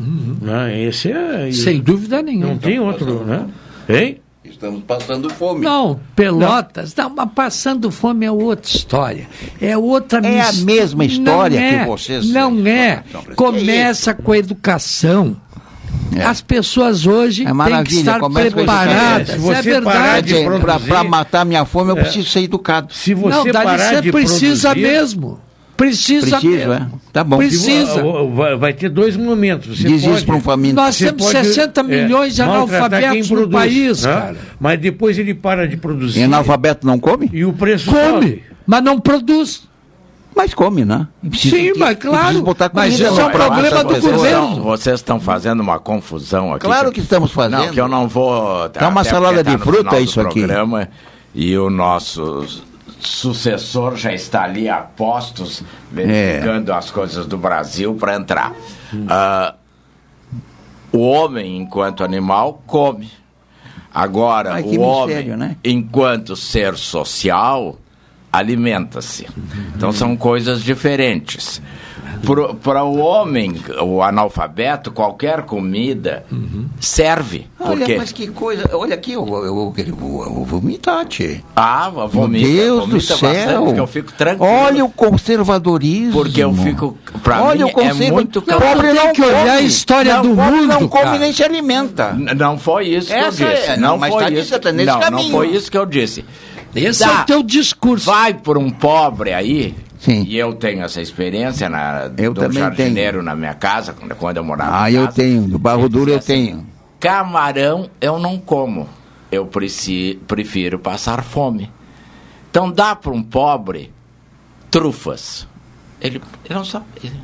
Né? Esse é. Uhum. Sem dúvida nenhuma. Não tem outro, né? Hein? Estamos passando fome. Não, Pelotas, não. mas passando fome é outra história. É outra É a mis- mesma história Não que é, vocês- Não é. Que Começa com a educação. As pessoas hoje É têm que estar a preparadas. educação. é verdade. Para matar minha fome, eu É. preciso ser educado. Se não, dá você precisa mesmo. Precisa Preciso, mesmo. é? Tá bom. Precisa. Vai, ter dois momentos. Você Diz isso pode- pra um faminto. Nós você temos 60 milhões de analfabetos quem no país, né? cara. Mas depois ele para de produzir. E analfabeto não come? E o preço Come, sobe. mas não produz. Mas come, né? Precisa- Sim, mas claro, botar mas isso é um problema do governo. Vocês estão fazendo uma confusão aqui. Claro que estamos fazendo. Não, que eu não vou. Tá uma salada de no fruta isso aqui. E o nosso sucessor já está ali a postos, verificando as coisas do Brasil para entrar. Ah, o homem, enquanto animal, come. Agora, Ai, o homem, mistério, né? enquanto ser social, alimenta-se. Então são coisas diferentes. Para o homem, o analfabeto, qualquer comida serve. Olha, porque mas que coisa. Olha aqui, eu, eu, eu, eu vou vomitar, tchê. Ah, vomita, Meu Deus vomita do céu. porque eu fico tranquilo. Olha o conservadorismo. Porque eu fico. Pra Olha mim o conserva... é muito Não, pobre não que olhar a história não do mundo, Não come cara. nem se alimenta. N- Não foi isso Essa que eu disse. é- não, não, mas foi tá isso. tá não, foi isso que eu disse. Esse é o teu discurso. Vai por um pobre aí. Sim. E eu tenho essa experiência na, Eu do também jardineiro na minha casa, quando, eu morava Ah, eu casa. tenho. Do barro duro eu disse assim, tenho. Camarão eu não como. Eu preci, prefiro passar fome. Então dá para um pobre trufas. Ele, ele não sabe. ele-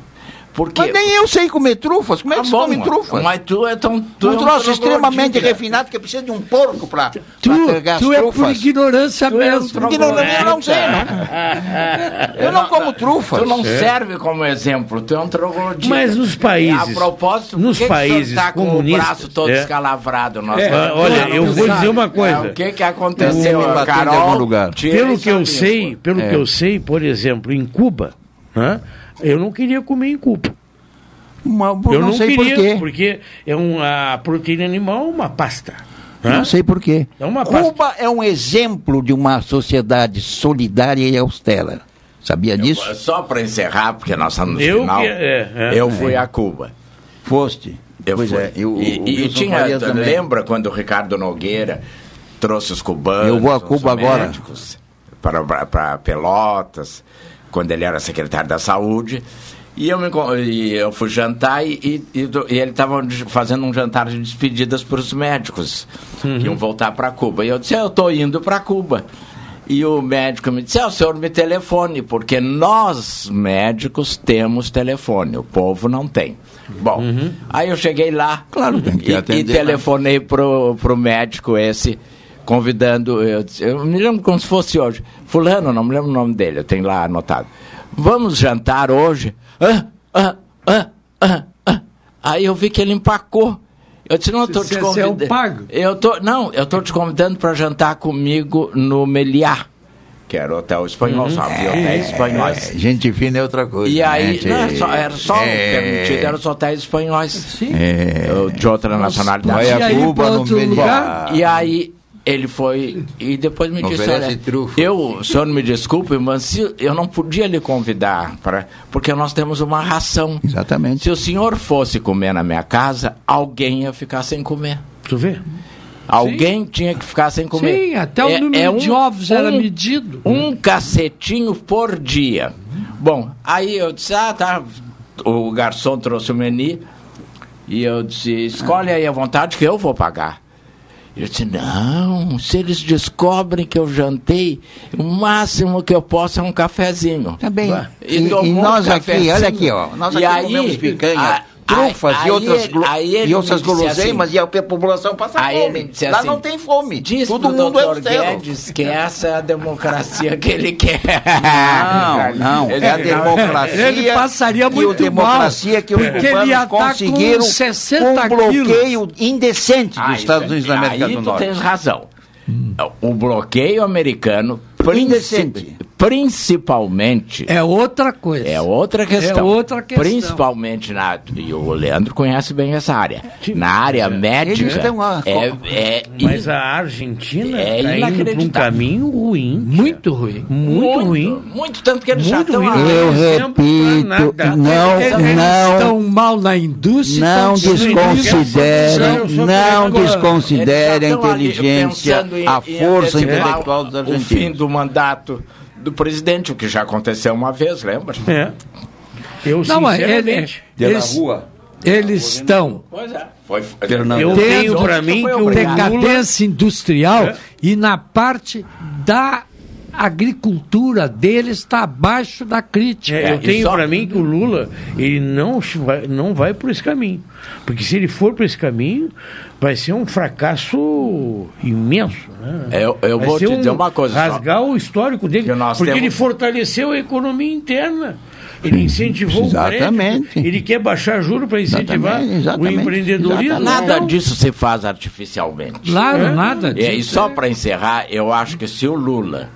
Porque... Mas nem eu sei comer trufas. Como é que Ah, se bom, come trufas? Mas tu é tão. Tu um é troço troglodita. extremamente refinado que precisa de um porco para Tu, pegar as tu é por trufas. ignorância Tu é um mesmo. Ignorância, eu não sei, né? Eu não como trufas. Tu não É. serve como exemplo, tu é um troglodita. Mas nos países- A propósito, nos que que o países tá com o braço todo é. escalavrado? Nós É, olha, Não, eu não vou sabe. dizer uma coisa. É, o que que aconteceu, em Carol? algum lugar. Pelo que eu sei, pelo É. que eu sei, por exemplo, em Cuba, né, eu não queria comer em Cuba. Uma- Eu não, não, sei queria, por quê. porque é uma proteína animal, uma pasta. né? Não sei por quê. É uma pasta. Cuba é um exemplo de uma sociedade solidária e austera. Sabia disso? Só para encerrar, porque nós estamos no Eu final, que- é, é. eu fui a Cuba. Foste. Eu Pois fui. é, e o- e, o e tinha, lembra quando o Ricardo Nogueira trouxe os cubanos, Eu vou a Cuba agora. para, para Pelotas, quando ele era secretário da Saúde. E eu, me, e eu fui jantar e, e, e e ele estava fazendo um jantar de despedidas para os médicos que iam voltar para Cuba. E eu disse, "Ah, eu estou indo para Cuba. E o médico me disse, ah, o senhor me telefone, porque nós médicos temos telefone, o povo não tem. Bom, aí eu cheguei lá Claro, e, e atender, né? telefonei pro, pro médico esse, convidando, eu, eu me lembro como se fosse hoje, fulano, não me lembro o nome dele, eu tenho lá anotado. Vamos jantar hoje? Ah, ah, ah, ah, ah. Aí eu vi que ele empacou. Eu disse, não, eu Você- te você é convidando. pago? Eu tô, não, eu tô te convidando para jantar comigo no Meliá, que era hotel espanhol, só havia hotéis espanhóis. É, gente fina é outra coisa. E aí, gente. não, era só, era só É. permitido, eram os hotéis espanhóis. Sim. É. De outra nacionalidade. Vai a Cuba no Meliá. E aí ele foi e depois me disse, olha, eu, o senhor me desculpe, mas se eu não podia lhe convidar para porque nós temos uma ração. Exatamente. Se o senhor fosse comer na minha casa, alguém ia ficar sem comer. Tu vê? Alguém tinha que ficar sem comer. Sim, até o É- número é um- de ovos era um- medido. Um cacetinho por dia. Bom, aí eu disse, ah, tá. O garçom trouxe o menu e eu disse, escolhe aí à vontade que eu vou pagar. Ele disse, não, se eles descobrem que eu jantei, o máximo que eu posso é um cafezinho. Tá bem. E, E, e um nós aqui, cafezinho. olha aqui, ó. Nós E aqui aí, comemos picanha, a- trufas aí e outras, ele- aí ele e outras guloseimas assim- e a população passa Aí fome. Lá assim, não tem fome. Diz Todo pro mundo é Dr. austero. Guedes que essa é a democracia que ele quer. Não, não. É a democracia. Ele passaria que muito o democracia que os mal, porque ele cubanos conseguiram 60 um bloqueio indecente dos Ah, Estados isso é- Unidos da América aí do tu Norte. tens razão. O bloqueio americano, Indecente. Princi- principalmente, É outra coisa. é outra questão. É outra questão. Principalmente na. E o Leandro conhece bem essa área. Na área médica. Eles estão lá. É, é Mas a Argentina É está indo um caminho ruim. Muito ruim. Muito, ruim. Muito tanto que eles já Muito estão ruim. Eu repito, não, Eles não, estão mal na indústria. não desconsiderem, não desconsiderem a já inteligência, em- a força intelectual dos O fim argentinos. do mandato do presidente, o que já aconteceu uma vez, lembra? É. Eu, Não, mas ele, sinceramente, eles, eles estão Pois é. Foi, eu tenho para mim que o Lula... decadência industrial É. e na parte da agricultura deles está abaixo da crítica. É, eu e tenho só- para mim que o Lula ele não vai, não vai por esse caminho. Porque se ele for por esse caminho, vai ser um fracasso imenso. Né? Eu, eu Vai vou te um dizer uma coisa. só. Rasgar o histórico dele. Porque temos- ele fortaleceu a economia interna. Ele incentivou Exatamente. o crédito. Ele quer baixar juros para incentivar Exatamente, exatamente, o empreendedorismo. Nada Então, disso se faz artificialmente. Claro, É. nada E, e disso. só para encerrar, eu acho que se o Lula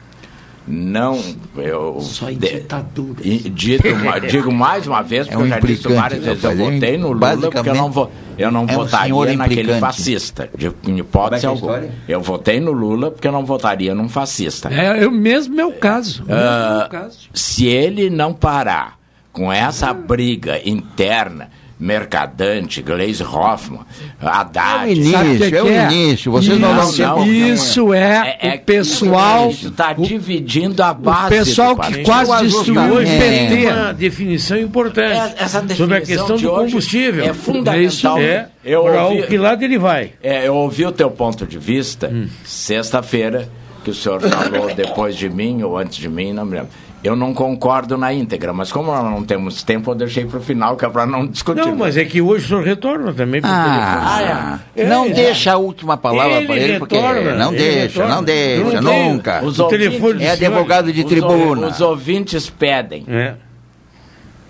não. Eu, Só em ditadura. e digo, ma- digo mais uma vez, porque É um eu já disse várias vezes, eu é votei no Lula porque eu não, vou, eu não é um votaria naquele fascista, de, em é hipótese é a alguma. Eu votei no Lula porque eu não votaria num fascista. É, eu mesmo meu caso. mesmo Ah, meu caso. se ele não parar com essa briga interna, Mercadante, Gleisi Hoffmann, Haddad... É o início, o é o é? início. Vocês não vão Isso, como- Isso é, É, é o pessoal, Isso está dividindo a o base. pessoal do que quase O destruiu o ajustamento. PT. uma definição importante É, essa definição sobre a questão de do combustível. é fundamental. É, Eu para ouvi- o que lado ele vai. É, eu ouvi o teu ponto de vista Hum. sexta-feira que o senhor falou depois de mim ou antes de mim, não me lembro. Eu não concordo na íntegra, mas como nós não temos tempo, eu deixei para o final, que é para não discutir. Não, mas é que hoje o senhor retorna também para Ah, é. não É, deixa a última palavra para ele, porque retorna, não ele deixa, retorna. não deixa, não tenho. nunca. Os O telefone ouvintes- É advogado de os tribuna. ou- Os ouvintes pedem. É.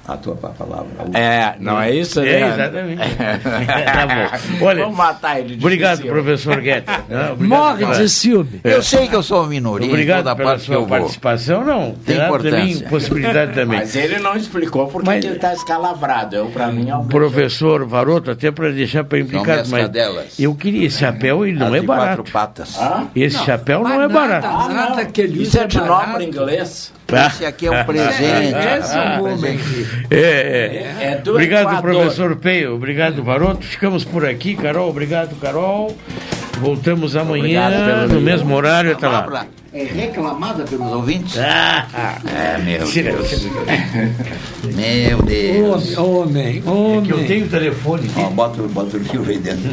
A tua palavra. É, não é isso? É, né? exatamente. tá bom. Olha, Vamos matar ele de Obrigado, ciúme. professor Guedes. Não, obrigado Morre de ciúme. Eu sei que eu sou uma minoria Obrigado toda pela parte que sua participação. Não, Tem importância. também possibilidade também. Mas ele não explicou por que Mas- ele está escalavrado. Eu, para mim, é um Professor Varoto, até para deixar para implicar, minhas mas eu queria esse chapéu, ele não As é de barato. quatro patas. Esse chapéu não é nada, barato. Nada que ele Isso usa é de nome inglês. Esse aqui é um presente. Esse é um homem que... É, é. É do obrigado, Equador. professor Peio. Obrigado, Varoto. Ficamos por aqui, Carol. Obrigado, Carol. Voltamos amanhã Obrigado no mesmo horário. Até lá. É reclamada pelos ouvintes? Ah, É, meu. Deus. Meu Deus. Homem, homem, É que eu tenho o telefone. Ó, bota, bota o aí dentro.